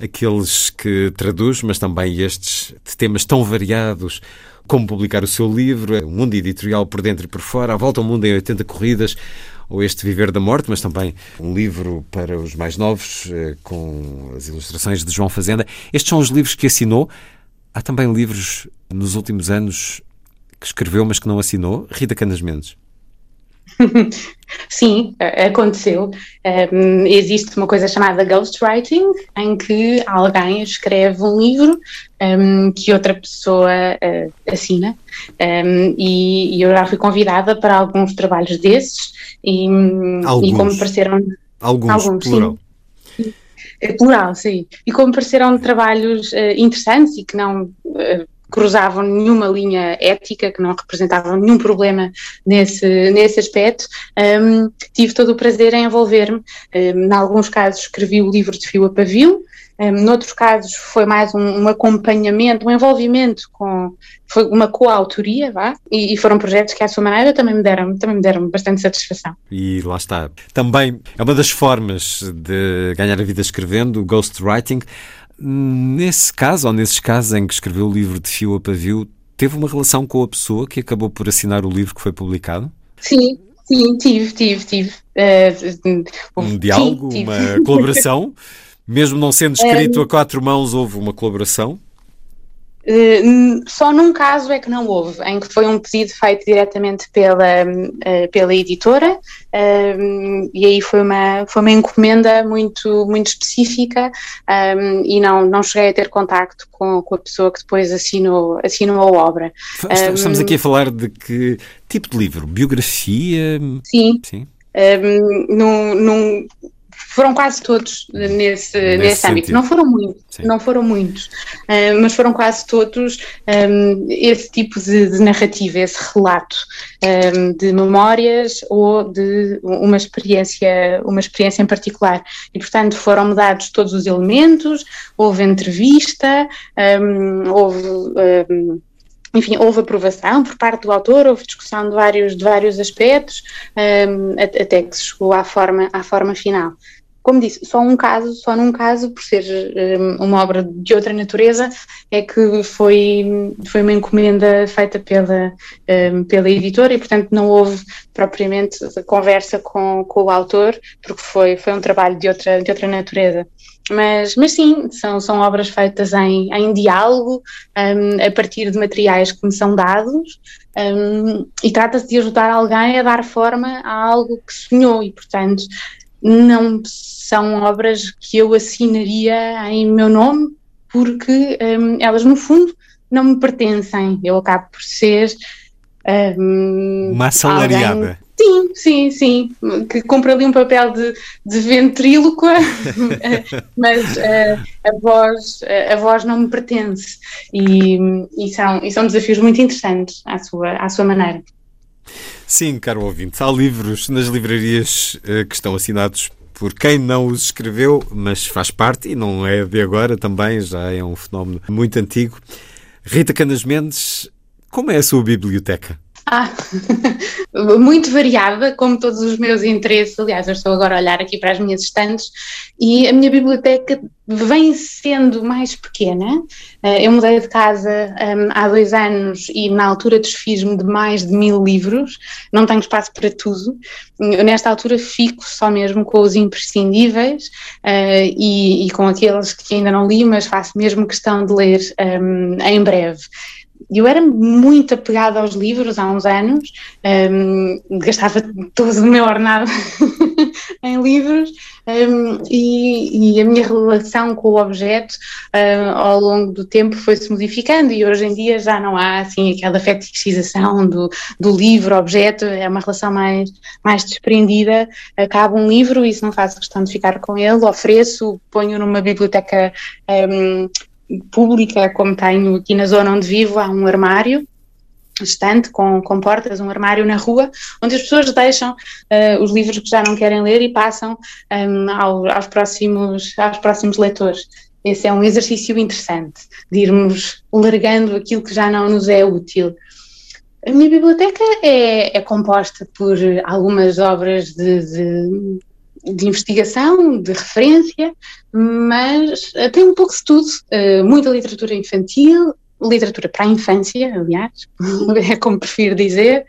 aqueles que traduz, mas também estes de temas tão variados como publicar o seu livro, o mundo editorial por dentro e por fora, a volta ao mundo em 80 corridas, ou este Viver da Morte, mas também um livro para os mais novos, eh, com as ilustrações de João Fazenda. Estes são os livros que assinou. Há também livros nos últimos anos que escreveu, mas que não assinou. Rita Canas Mendes. *laughs* Sim, aconteceu. Um, existe uma coisa chamada ghostwriting, em que alguém escreve um livro um, que outra pessoa uh, assina, um, e, e, eu já fui convidada para alguns trabalhos desses, e, alguns. e como pareceram. Alguns, alguns plural. Sim. É plural, sim. E como pareceram trabalhos uh, interessantes e que não uh, cruzavam nenhuma linha ética, que não representavam nenhum problema nesse, nesse aspecto, um, tive todo o prazer em envolver-me. Um, em alguns casos escrevi o livro de fio a pavio, um, noutros casos foi mais um, um, acompanhamento, um envolvimento com, foi uma coautoria, vá, e, e, foram projetos que à sua maneira também me deram, também me deram bastante satisfação. E lá está. Também é uma das formas de ganhar a vida escrevendo, o ghostwriting. Nesse caso, ou nesses casos em que escreveu o livro de fio a pavio, teve uma relação com a pessoa que acabou por assinar o livro que foi publicado? Sim, sim, tive, tive, tive. Uh, um diálogo, sim, uma colaboração? *laughs* Mesmo não sendo escrito a quatro mãos, houve uma colaboração? Uh, só num caso é que não houve, em que foi um pedido feito diretamente pela, uh, pela editora, uh, e aí foi uma, foi uma encomenda muito, muito específica um, e não, não cheguei a ter contacto com, com a pessoa que depois assinou, assinou a obra. Estamos aqui a falar de que tipo de livro? Biografia? Sim. Sim. Um, num, num, foram quase todos nesse, nesse, nesse âmbito. Não foram muitos, não foram muitos, uh, mas foram quase todos um, esse tipo de, de, narrativa, esse relato um, de memórias ou de uma experiência, uma experiência em particular. E, portanto, foram dados todos os elementos, houve entrevista, um, houve enfim, houve aprovação por parte do autor, houve discussão de vários, de vários aspectos, um, até que se chegou à forma, à forma final como disse, só um caso, só num caso, por ser um, uma obra de outra natureza, é que foi, foi uma encomenda feita pela, um, pela editora e, portanto, não houve propriamente conversa com, com o autor, porque foi, foi um trabalho de outra, de outra natureza. Mas, mas sim, são, são obras feitas em, em diálogo, um, a partir de materiais que me são dados, um, e trata-se de ajudar alguém a dar forma a algo que sonhou, e portanto não são obras que eu assinaria em meu nome, porque um, elas, no fundo, não me pertencem. Eu acabo por ser. Um, Uma assalariada. Sim, sim, sim, que compra ali um papel de, de *laughs* mas uh, a, voz, a voz não me pertence e, e, são, e são desafios muito interessantes à sua, à sua maneira. Sim, caro ouvinte, há livros nas livrarias uh, que estão assinados por quem não os escreveu, mas faz parte e não é de agora também, já é um fenómeno muito antigo. Rita Canas Mendes, como é a sua biblioteca? Ah, *laughs* muito variada, como todos os meus interesses. Aliás, eu estou agora a olhar aqui para as minhas estantes e a minha biblioteca vem sendo mais pequena. Eh, eu mudei de casa um, há dois anos e na altura desfiz-me de mais de mil livros, não tenho espaço para tudo. Eu, nesta altura fico só mesmo com os imprescindíveis uh, e, e, com aqueles que ainda não li, mas faço mesmo questão de ler um, em breve eu era muito apegada aos livros há uns anos, um, gastava todo o meu ordenado *laughs* em livros um, e, e, a minha relação com o objeto uh, ao longo do tempo foi-se modificando e hoje em dia já não há assim aquela fetichização do, do livro-objeto, é uma relação mais, mais desprendida, acaba um livro e se não faço questão de ficar com ele, ofereço, ponho numa biblioteca um, pública, como tenho aqui na zona onde vivo, há um armário estante com, com portas, um armário na rua, onde as pessoas deixam uh, os livros que já não querem ler e passam um, ao, aos, próximos, aos próximos leitores. Esse é um exercício interessante, de irmos largando aquilo que já não nos é útil. A minha biblioteca é, é composta por algumas obras de, de de investigação, de referência, mas uh, tem um pouco de tudo. Uh, muita literatura infantil, literatura para a infância, aliás, *laughs* é como prefiro dizer.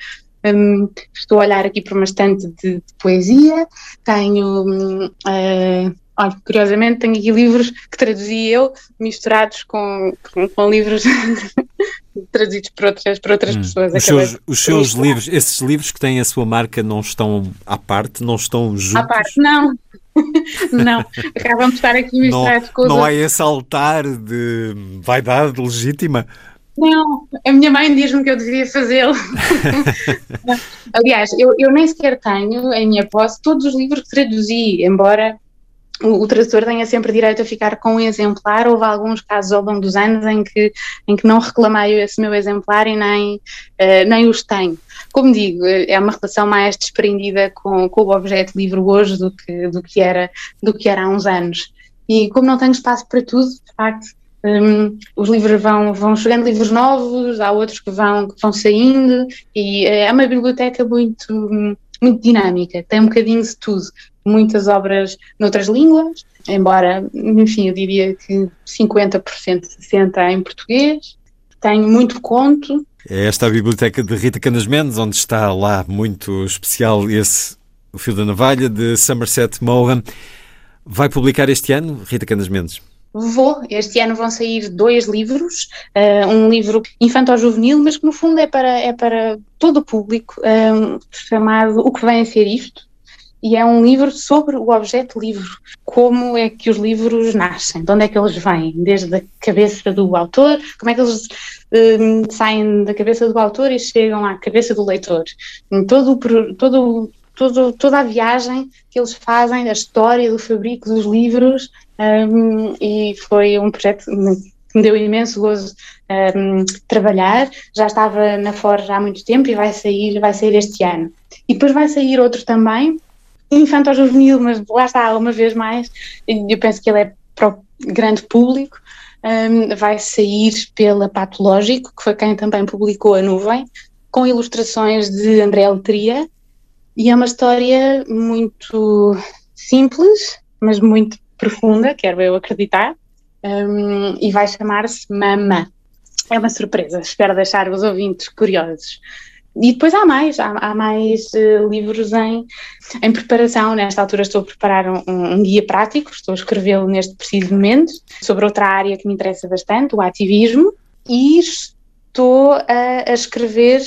Um, estou a olhar aqui para uma estante de, de poesia, tenho uh, Olha, curiosamente tenho aqui livros que traduzi eu, misturados com, com, com livros *laughs* traduzidos por outras, por outras hum. pessoas. Os seus, os seus livros, esses livros que têm a sua marca não estão à parte, não estão juntos? À parte, não. *laughs* não, acabam de estar aqui misturados com Não há esse altar de vaidade legítima? Não, a minha mãe diz-me que eu deveria fazê-lo. *laughs* Aliás, eu, eu nem sequer tenho em minha posse todos os livros que traduzi, embora o, o tradutor tenha sempre direito a ficar com um exemplar. Houve alguns casos ao longo dos anos em que, em que não reclamei esse meu exemplar e nem, uh, nem os tenho. Como digo, é uma relação mais desprendida com, com o objeto livro hoje do que, do, que era, do que era há uns anos. E como não tenho espaço para tudo, de facto, um, os livros vão, vão chegando livros novos, há outros que vão, que vão saindo, e é uma biblioteca muito, muito dinâmica, tem um bocadinho de tudo muitas obras noutras línguas, embora, enfim, eu diria que 50%, 60% em português. tenho muito conto. É esta a biblioteca de Rita Canas Mendes, onde está lá muito especial esse O Fio da Navalha, de Somerset Maugham. Vai publicar este ano, Rita Canas Mendes? Vou. Este ano vão sair dois livros, uh, um livro infantil-juvenil, mas que no fundo é para, é para todo o público, um, chamado O que vem a ser isto, e é um livro sobre o objeto livro, como é que os livros nascem, de onde é que eles vêm, desde a cabeça do autor, como é que eles um, saem da cabeça do autor e chegam à cabeça do leitor. Todo, todo, todo, toda a viagem que eles fazem, a história do fabrico dos livros, um, e foi um projeto que me deu imenso gozo um, trabalhar. Já estava na Forja há muito tempo e vai sair, vai sair este ano. E depois vai sair outro também, infanto-juvenil, mas lá está, uma vez mais, eu penso que ele é para o grande público, um, vai sair pela Patológico, que foi quem também publicou A Nuvem, com ilustrações de André Letria, e é uma história muito simples, mas muito profunda, quero eu acreditar, um, e vai chamar-se Mama. É uma surpresa, espero deixar os ouvintes curiosos. E depois há mais, há, há mais uh, livros em, em preparação. Nesta altura estou a preparar um, um guia prático, estou a escrevê-lo neste preciso momento, sobre outra área que me interessa bastante, o ativismo, e estou a, a escrever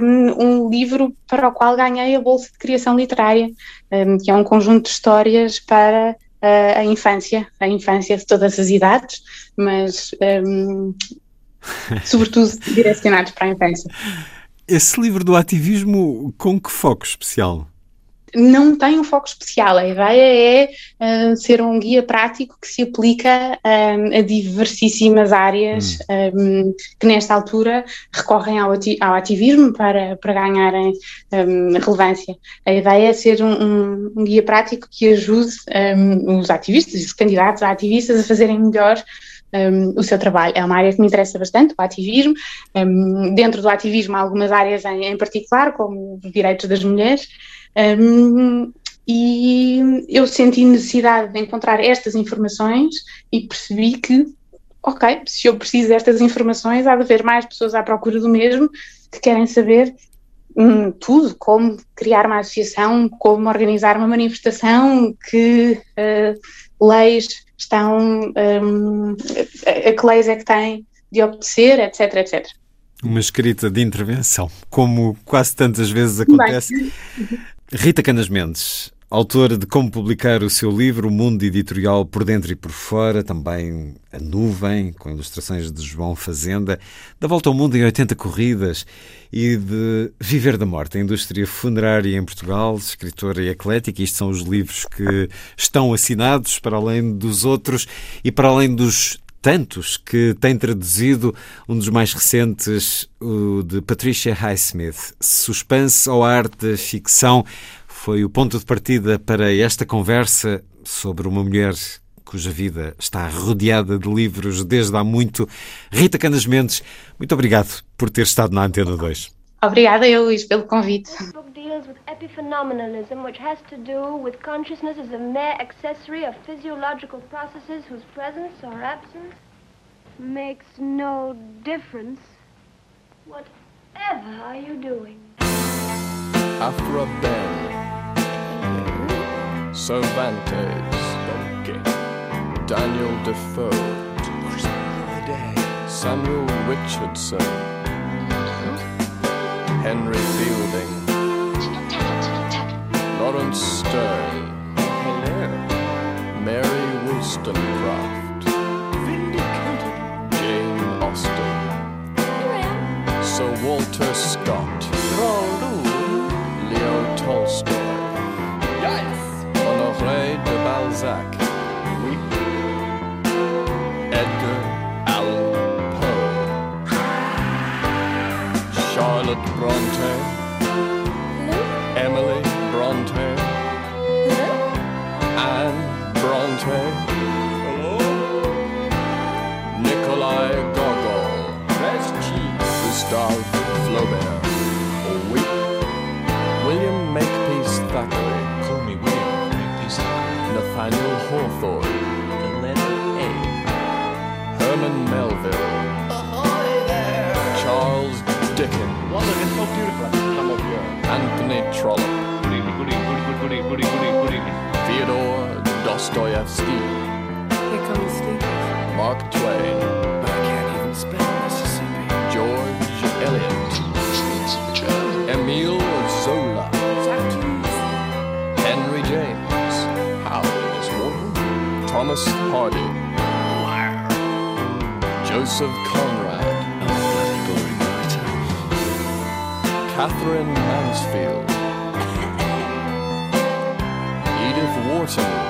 um, um, livro para o qual ganhei a Bolsa de Criação Literária, um, que é um conjunto de histórias para a infância, a infância de todas as idades, mas um, *laughs* sobretudo direcionados para a infância. Esse livro do ativismo, com que foco especial? não tem um foco especial. A ideia é uh, ser um guia prático que se aplica um, a diversíssimas áreas hum. um, que, nesta altura, recorrem ao, ati ao ativismo para, para ganharem um, relevância. A ideia é ser um, um guia prático que ajude os ativistas, os candidatos a ativistas, a fazerem melhor um, o seu trabalho. É uma área que me interessa bastante, o ativismo. Um, dentro do ativismo há algumas áreas em, em particular, como os direitos das mulheres, um, e eu senti necessidade de encontrar estas informações e percebi que, ok, se eu preciso destas informações, há de haver mais pessoas à procura do mesmo que querem saber hum, tudo, como criar uma associação, como organizar uma manifestação, que uh, leis estão, um, a, a que leis é que têm de obedecer, etc, etc. Uma escrita de intervenção, como quase tantas vezes acontece. Bem. Rita Canas Mendes, autora de Como Publicar o seu livro, O Mundo Editorial por Dentro e por Fora, também A Nuvem, com ilustrações de João Fazenda, da Volta ao Mundo em 80 Corridas e de Viver da Morte, a indústria funerária em Portugal, escritora e eclética. Isto são os livros que estão assinados, para além dos outros e para além dos tantos que tem traduzido um dos mais recentes, o de Patricia Highsmith, Suspense ou Arte Ficção, foi o ponto de partida para esta conversa sobre uma mulher cuja vida está rodeada de livros desde há muito. Rita Canas Mendes, muito obrigado por ter estado na Antena 2. Obrigada eu, Luís, pelo convite. deals with epiphenomenalism, which has to do with consciousness as a mere accessory of physiological processes whose presence or absence makes no difference. Whatever are you doing? After a bell, Cervantes, Daniel Defoe, Samuel Richardson, Henry Fielding. Lawrence Stern. Mary Wollstonecraft. Jane Austen. Sir Walter Scott. Tolstoy. Yes. Honoré de Balzac. Oui. Edgar Allan Poe. Charlotte Bronte. Hello? Emily Bronte. Hello? Anne Bronte. Hello? Nikolai Gogol. Gustave Flaubert. Nathaniel Hawthorne, the letter A, Herman Melville, ahoy there, Charles Dickens, it's so beautiful come up here, Anthony Trollope, Theodore Dostoevsky, here comes Steve, Mark Twain, I can't even spell Mississippi, George Eliot, Emile Thomas Hardy, Joseph Conrad, Catherine Mansfield, Edith Wharton,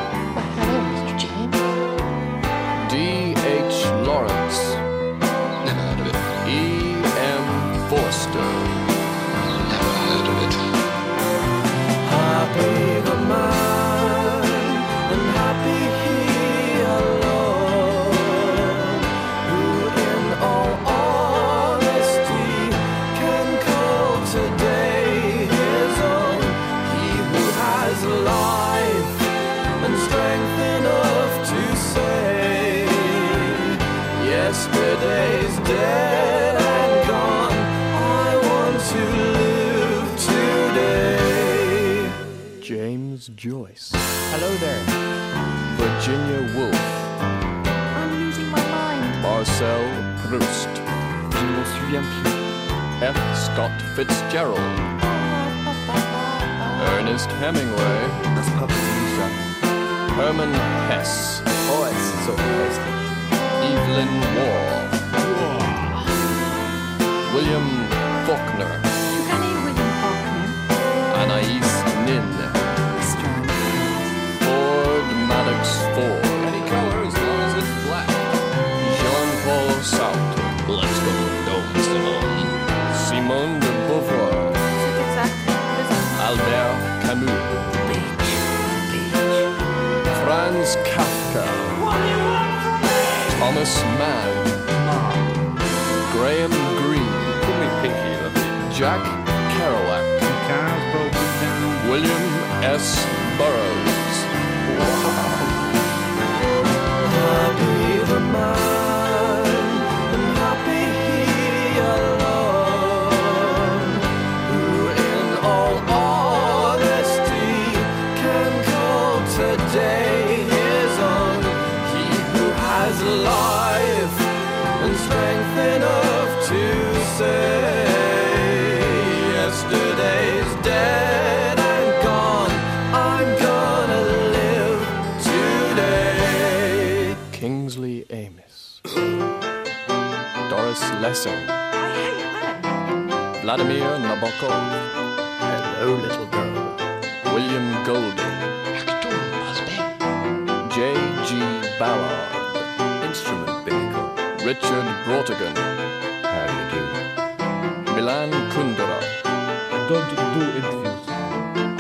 Joyce, Hello there. Virginia Woolf, I'm losing my mind. Marcel Proust, Je ne m'en souviens plus. F. Scott Fitzgerald, Ernest Hemingway, Das Papa Lisa. Herman Hesse, Oh, es ist so köstlich. Evelyn Waugh, William Faulkner, this man. Graham Greene. Put me Pinky, love you. Jack Kerouac. William S. Burroughs. Vladimir Nabokov, Hello, little girl. William Golding, J.G. Ballard, Instrument vehicle. Richard Brautigan, How do you do? Milan Kundera, Don't do interviews.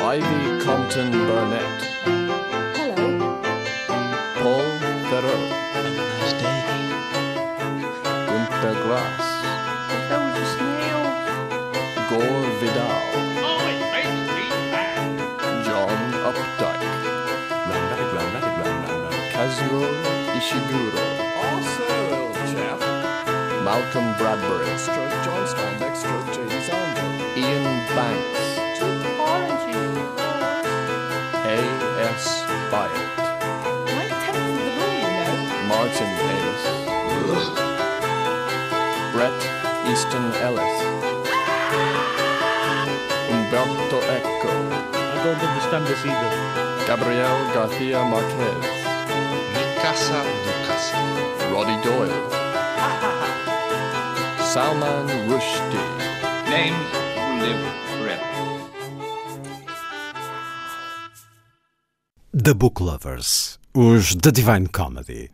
Ivy Compton Burnett, Hello. Paul Theroux, Have a nice day. Gunter Grass, Those are snails. Igor Vidal. John Updike. Kazuo Ishiguro. Also. Malcolm Bradbury. Stroke John Steinbeck, stroke James Andrew, Ian Banks. Two oranges. A.S. Byatt. Martin Davis. Brett Easton Ellis. Umberto Eco, don't understand this either. Gabriel Garcia Marquez, Mi casa, tu casa. Roddy Doyle, Salman Rushdie, Names will live forever. The Book Lovers, os The Divine Comedy.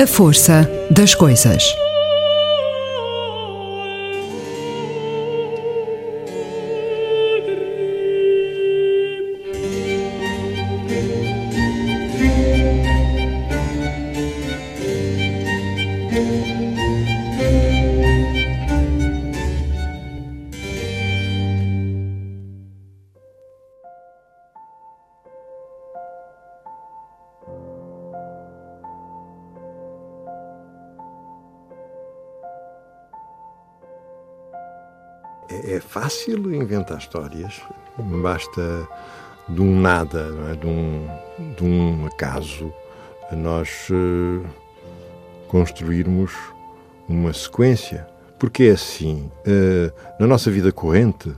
A força das coisas. É, é fácil inventar histórias, basta de um nada, é? de, um, de um acaso, nós eh, construirmos uma sequência. Porque é assim, eh, na nossa vida corrente,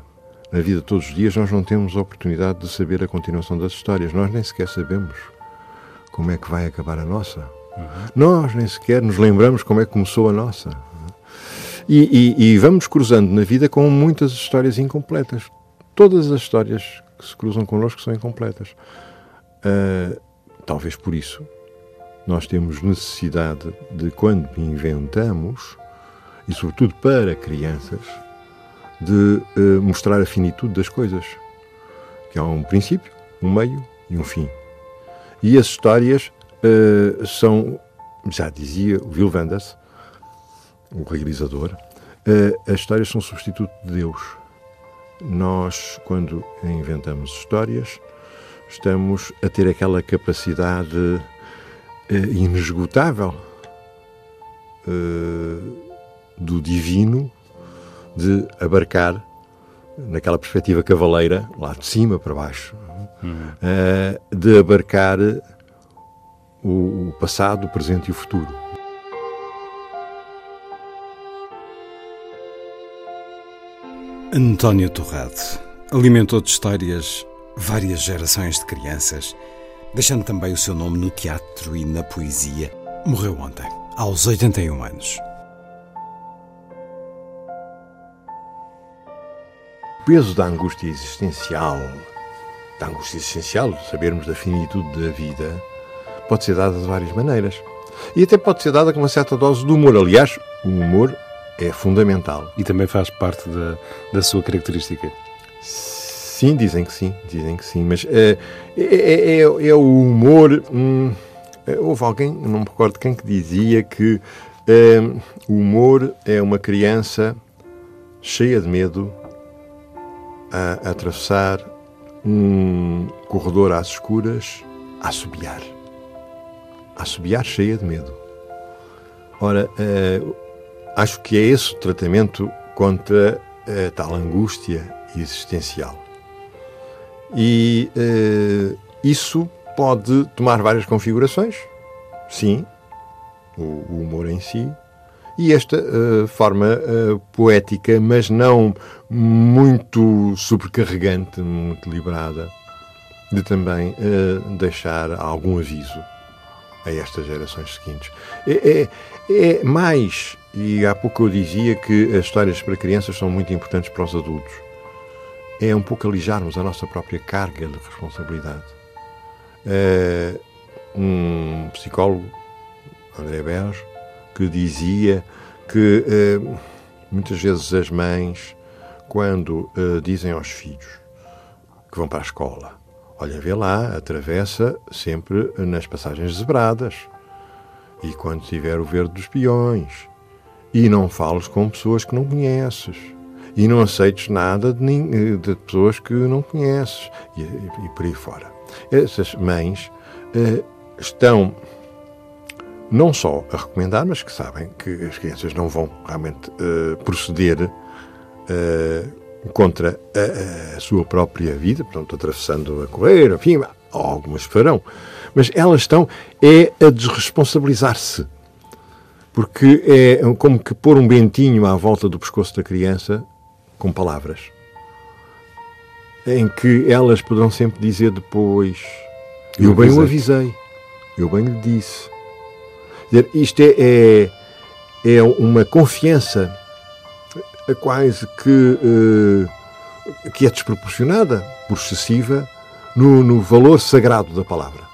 na vida de todos os dias, nós não temos a oportunidade de saber a continuação das histórias. Nós nem sequer sabemos como é que vai acabar a nossa. Nós nem sequer nos lembramos como é que começou a nossa. E, e- e vamos cruzando na vida com muitas histórias incompletas. Todas as histórias que se cruzam connosco são incompletas. Ah, talvez por isso nós temos necessidade de, quando inventamos, e sobretudo para crianças, de eh, mostrar a finitude das coisas. Que há um princípio, um meio e um fim. E as histórias eh, são, já dizia o Will Wenders, o realizador, eh, as histórias são substituto de Deus. Nós, quando inventamos histórias, estamos a ter aquela capacidade eh, inesgotável eh, do divino de abarcar naquela perspectiva cavaleira, lá de cima para baixo, eh, de abarcar o passado, o presente e o futuro. António Torrado alimentou de histórias várias gerações de crianças, deixando também o seu nome no teatro e na poesia. Morreu ontem, aos 81 anos. O peso da angústia existencial, da angústia existencial, de sabermos da finitude da vida, pode ser dada de várias maneiras. E até pode ser dada com uma certa dose de humor. Aliás, o humor é fundamental. E também faz parte da, da sua característica. Sim, dizem que sim, dizem que sim, mas eh, é, é- é- é o humor. hum, eh, houve alguém, não me recordo quem, que dizia que eh, o humor é uma criança cheia de medo a, a atravessar um corredor às escuras a assobiar. A assobiar cheia de medo. Ora, acho que é esse o tratamento contra a tal angústia existencial. E eh, isso pode tomar várias configurações, sim, o, o humor em si, e esta eh, forma eh, poética, mas não muito sobrecarregante, muito liberada, de também eh, deixar algum aviso a estas gerações seguintes. É, é- é mais, e há pouco eu dizia que as histórias para crianças são muito importantes para os adultos é um pouco alijarmos a nossa própria carga de responsabilidade. Eh, um psicólogo, André Berge, que dizia que eh, muitas vezes as mães, quando eh, dizem aos filhos que vão para a escola, olha, vê lá, atravessa sempre nas passagens zebradas e quando tiver o verde dos peões. E não fales com pessoas que não conheces. E não aceites nada de, de pessoas que não conheces. E, e por aí fora. Essas mães eh, estão não só a recomendar, mas que sabem que as crianças não vão realmente eh, proceder eh, contra a, a sua própria vida, portanto, atravessando a correr, enfim, algumas farão, mas elas estão é a desresponsabilizar-se. Porque é como que pôr um bentinho à volta do pescoço da criança com palavras. Em que elas poderão sempre dizer depois: Eu, Eu bem o avisei-te." avisei, eu bem lhe disse. Dizer, Isto é, é, é uma confiança quase que, eh, que é desproporcionada, por excessiva, no, no valor sagrado da palavra.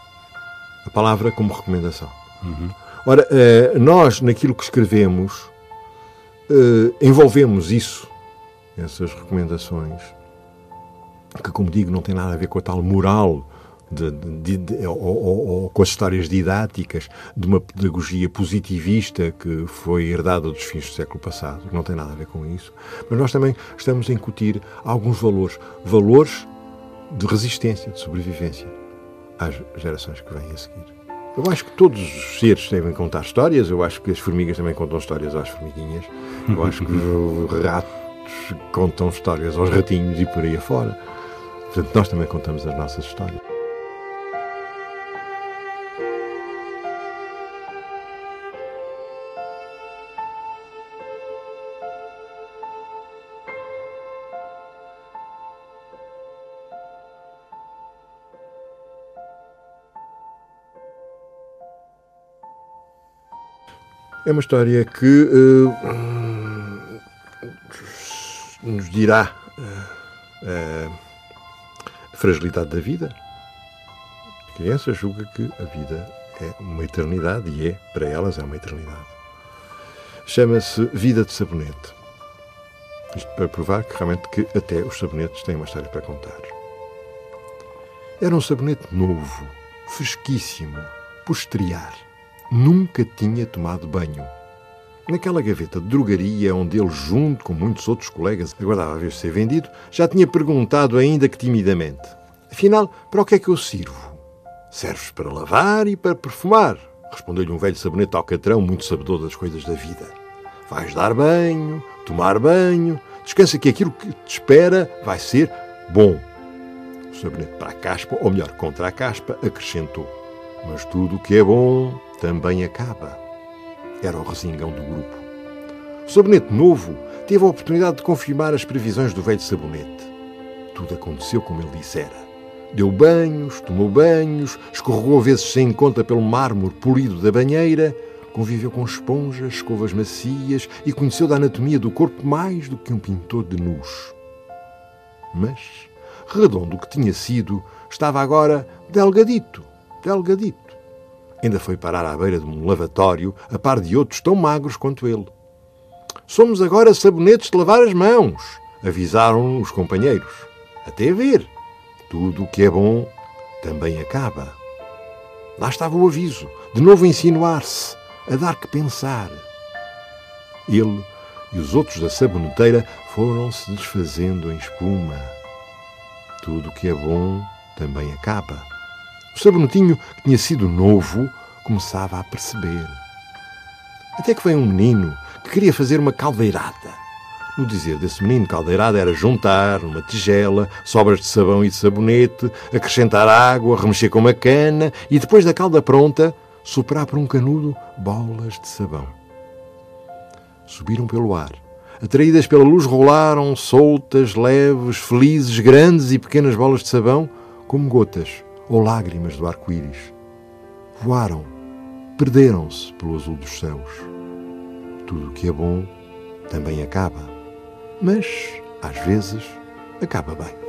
Palavra como recomendação. Ora, eh, nós, naquilo que escrevemos, eh, envolvemos isso, essas recomendações, que, como digo, não tem nada a ver com a tal moral de- de- de- ou, ou- ou com as histórias didáticas de uma pedagogia positivista que foi herdada dos fins do século passado. Não tem nada a ver com isso. Mas nós também estamos a incutir alguns valores. Valores de resistência, de sobrevivência às gerações que vêm a seguir. Eu acho que todos os seres devem contar histórias. Eu acho que as formigas também contam histórias às formiguinhas. Eu acho que o rato que contam histórias aos ratinhos e por aí afora. Portanto, nós também contamos as nossas histórias. É uma história que eh, nos dirá eh, a fragilidade da vida. A criança julga que a vida é uma eternidade e é, para elas, é uma eternidade. Chama-se Vida de Sabonete. Isto para provar que realmente que até os sabonetes têm uma história para contar. Era um sabonete novo, fresquíssimo, posterior nunca tinha tomado banho. Naquela gaveta de drogaria, onde ele, junto com muitos outros colegas, aguardava ver ser vendido, já tinha perguntado, ainda que timidamente: Afinal, para o que é que eu sirvo? Serves para lavar e para perfumar, respondeu-lhe um velho sabonete alcatrão, muito sabedor das coisas da vida. Vais dar banho, tomar banho, descansa que aquilo que te espera vai ser bom. O sabonete para a caspa, ou melhor, contra a caspa, acrescentou: Mas tudo o que é bom também acaba. Era o resingão do grupo. Sabonete novo teve a oportunidade de confirmar as previsões do velho sabonete. Tudo aconteceu como ele dissera. Deu banhos, tomou banhos, escorregou vezes sem conta pelo mármore polido da banheira, conviveu com esponjas, escovas macias e conheceu da anatomia do corpo mais do que um pintor de nus. Mas, redondo que tinha sido, estava agora delgadito, delgadito ainda foi parar à beira de um lavatório, a par de outros tão magros quanto ele. Somos agora sabonetes de lavar as mãos, avisaram os companheiros. Até ver. Tudo o que é bom também acaba. Lá estava o aviso, de novo a insinuar-se, a dar que pensar. Ele e os outros da saboneteira foram-se desfazendo em espuma. Tudo o que é bom também acaba. O sabonetinho, que tinha sido novo, começava a perceber. Até que veio um menino que queria fazer uma caldeirada. No dizer desse menino, caldeirada era juntar uma tigela, sobras de sabão e de sabonete, acrescentar água, remexer com uma cana e, depois da calda pronta, soprar por um canudo bolas de sabão. Subiram pelo ar. Atraídas pela luz, rolaram soltas, leves, felizes, grandes e pequenas bolas de sabão, como gotas ou lágrimas do arco-íris. Voaram, perderam-se pelo azul dos céus. Tudo o que é bom também acaba, mas, às vezes, acaba bem.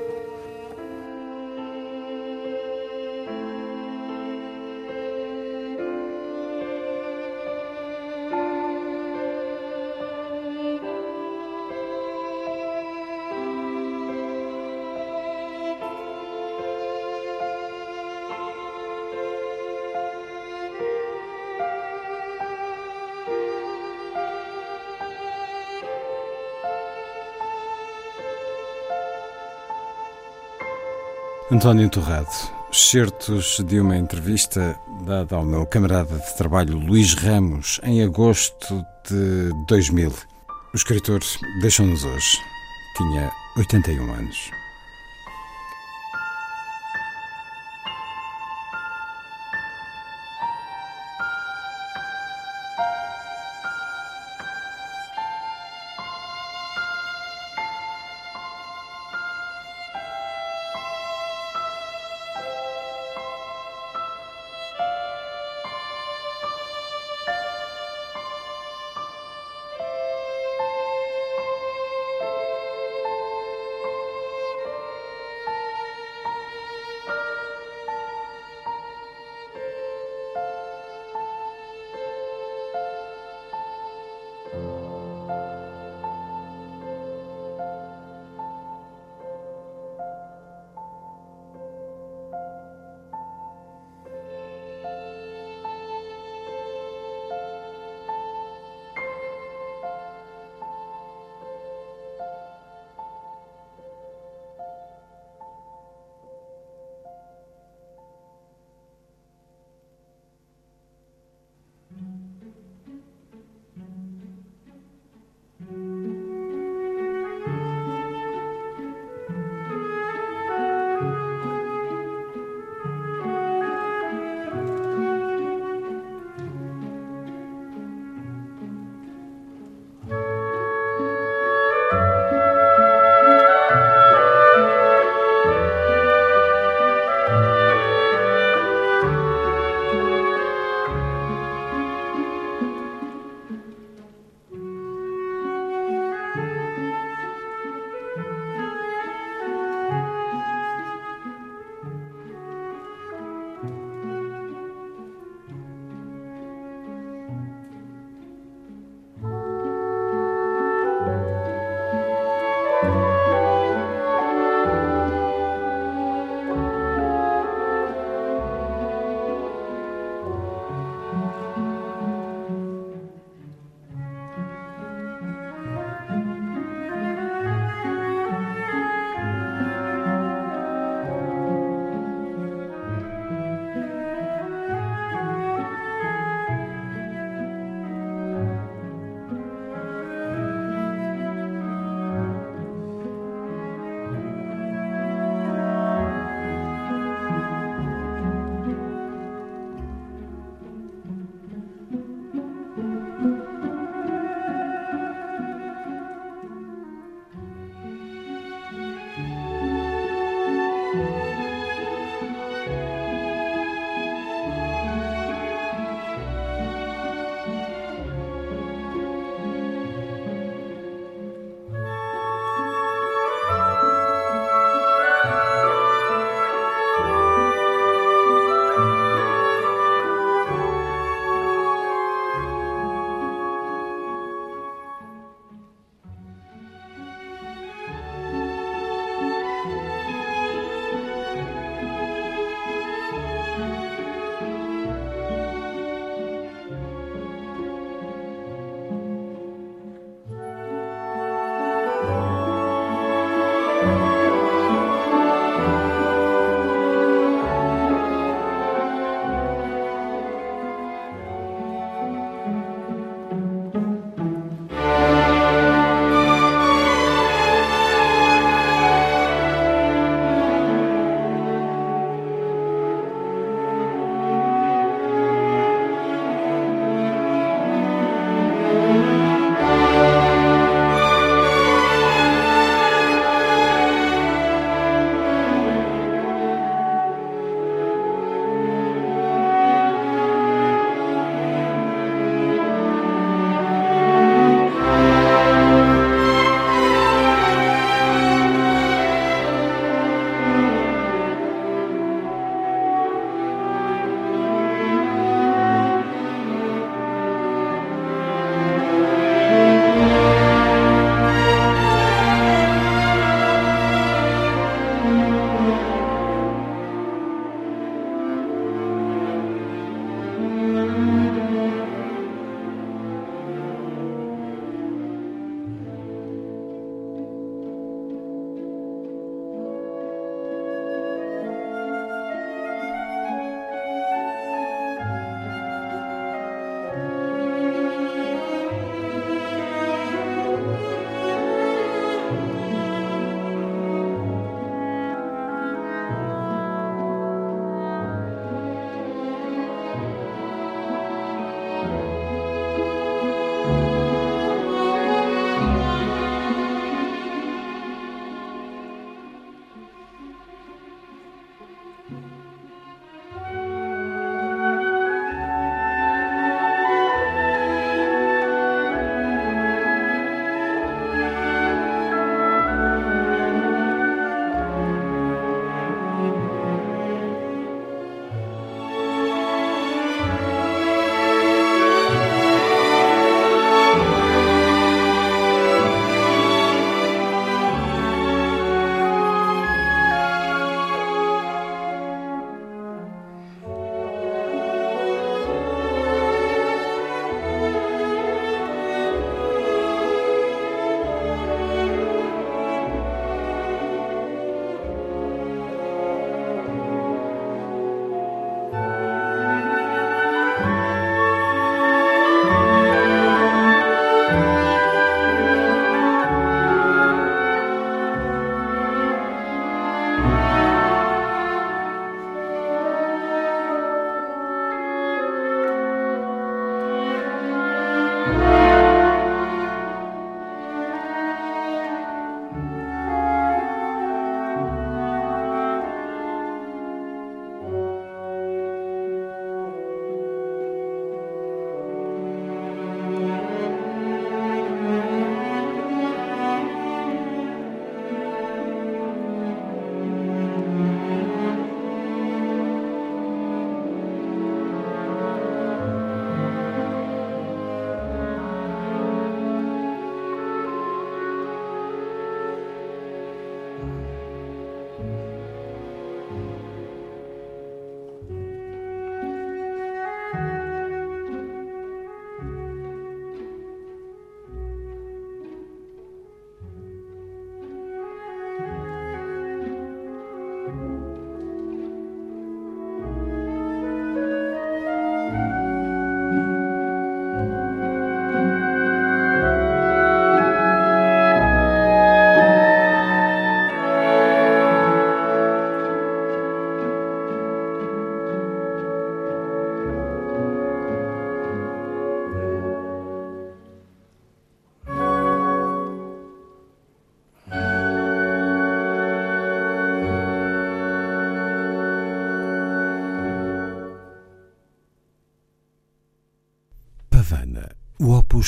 António Torrado, excertos de uma entrevista dada ao meu camarada de trabalho Luís Ramos em agosto de 2000. O escritor deixou-nos hoje. Tinha 81 anos.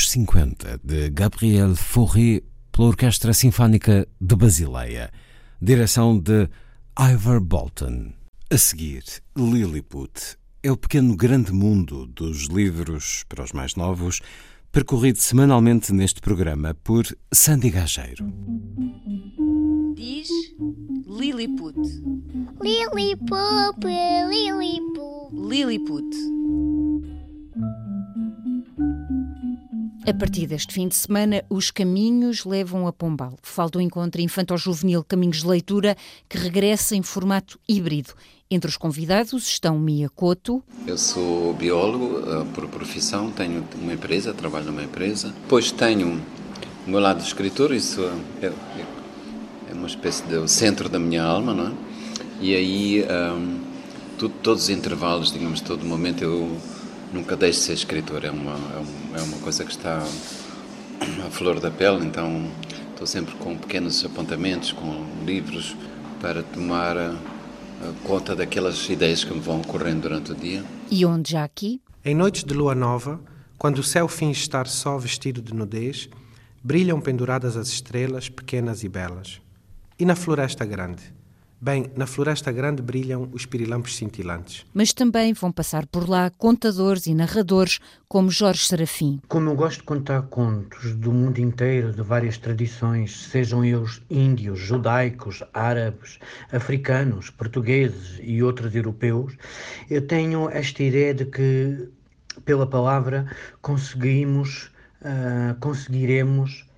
O Opus 50 de Gabriel Fauré pela Orquestra Sinfónica de Basileia, direção de Ivor Bolton. A seguir, Lilliput é o pequeno grande mundo dos livros para os mais novos, percorrido semanalmente neste programa por Sandy Gageiro. Diz Lilliput. Lilliput, Lilliput. Lilliput. A partir deste fim de semana, os caminhos levam a Pombal. Falta o encontro infantil-juvenil Caminhos de Leitura, que regressa em formato híbrido. Entre os convidados estão Mia Couto. Eu sou biólogo uh, por profissão, tenho uma empresa, trabalho numa empresa. Depois tenho o meu lado escritor, isso é, é uma espécie de centro da minha alma, não é? E aí, um, tudo, todos os intervalos, digamos, todo momento eu nunca deixo de ser escritor, é uma, é uma coisa que está à flor da pele, então estou sempre com pequenos apontamentos, com livros para tomar conta daquelas ideias que me vão ocorrendo durante o dia. E onde já aqui? Em noites de lua nova, quando o céu finge estar só vestido de nudez, brilham penduradas as estrelas pequenas e belas. E na floresta grande? Bem, na Floresta Grande brilham os pirilampos cintilantes. Mas também vão passar por lá contadores e narradores como Jorge Serafim. Como eu gosto de contar contos do mundo inteiro, de várias tradições, sejam eles índios, judaicos, árabes, africanos, portugueses e outros europeus, eu tenho esta ideia de que, pela palavra, conseguimos, uh, conseguiremos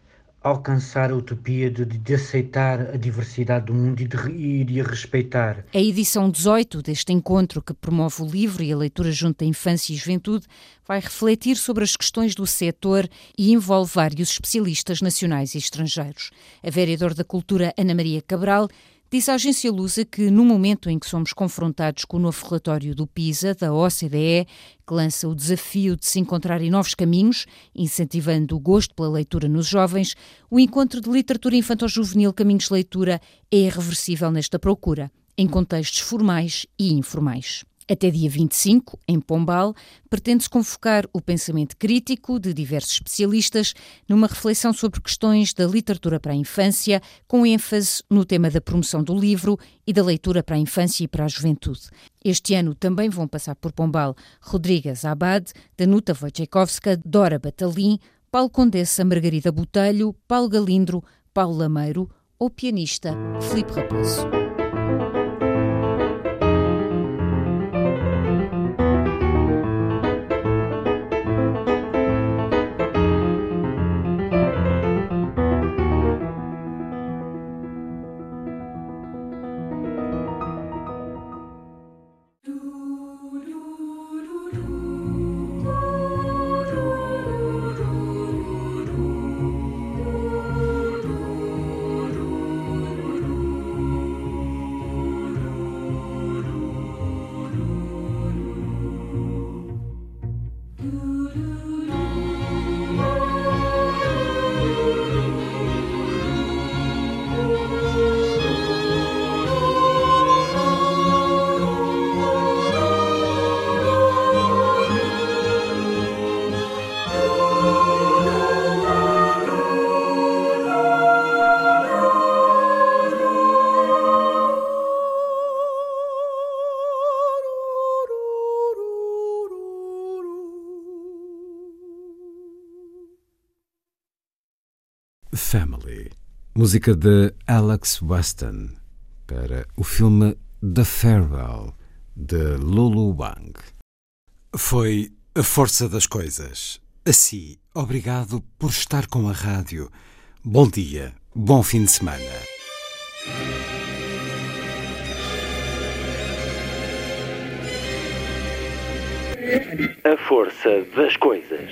alcançar a utopia de, de, aceitar a diversidade do mundo e de, e de a respeitar. A edição 18 deste encontro, que promove o livro e a leitura junto à infância e juventude, vai refletir sobre as questões do setor e envolve vários especialistas nacionais e estrangeiros. A vereadora da Cultura, Ana Maria Cabral, Diz a agência Lusa que, no momento em que somos confrontados com o novo relatório do PISA, da OCDE, que lança o desafio de se encontrarem novos caminhos, incentivando o gosto pela leitura nos jovens, o encontro de literatura infantil-juvenil Caminhos de Leitura é irreversível nesta procura, em contextos formais e informais. Até dia 25, em Pombal, pretende-se convocar o pensamento crítico de diversos especialistas numa reflexão sobre questões da literatura para a infância, com ênfase no tema da promoção do livro e da leitura para a infância e para a juventude. Este ano também vão passar por Pombal Rodrigues Abad, Danuta Wojciechowska, Dora Batalim, Paulo Condessa Margarida Botelho, Paulo Galindro, Paulo Lameiro ou pianista Filipe Raposo. Música de Alex Weston para o filme The Farewell de Lulu Wang. Foi a força das coisas. Assim, obrigado por estar com a rádio. Bom dia, bom fim de semana. A força das coisas.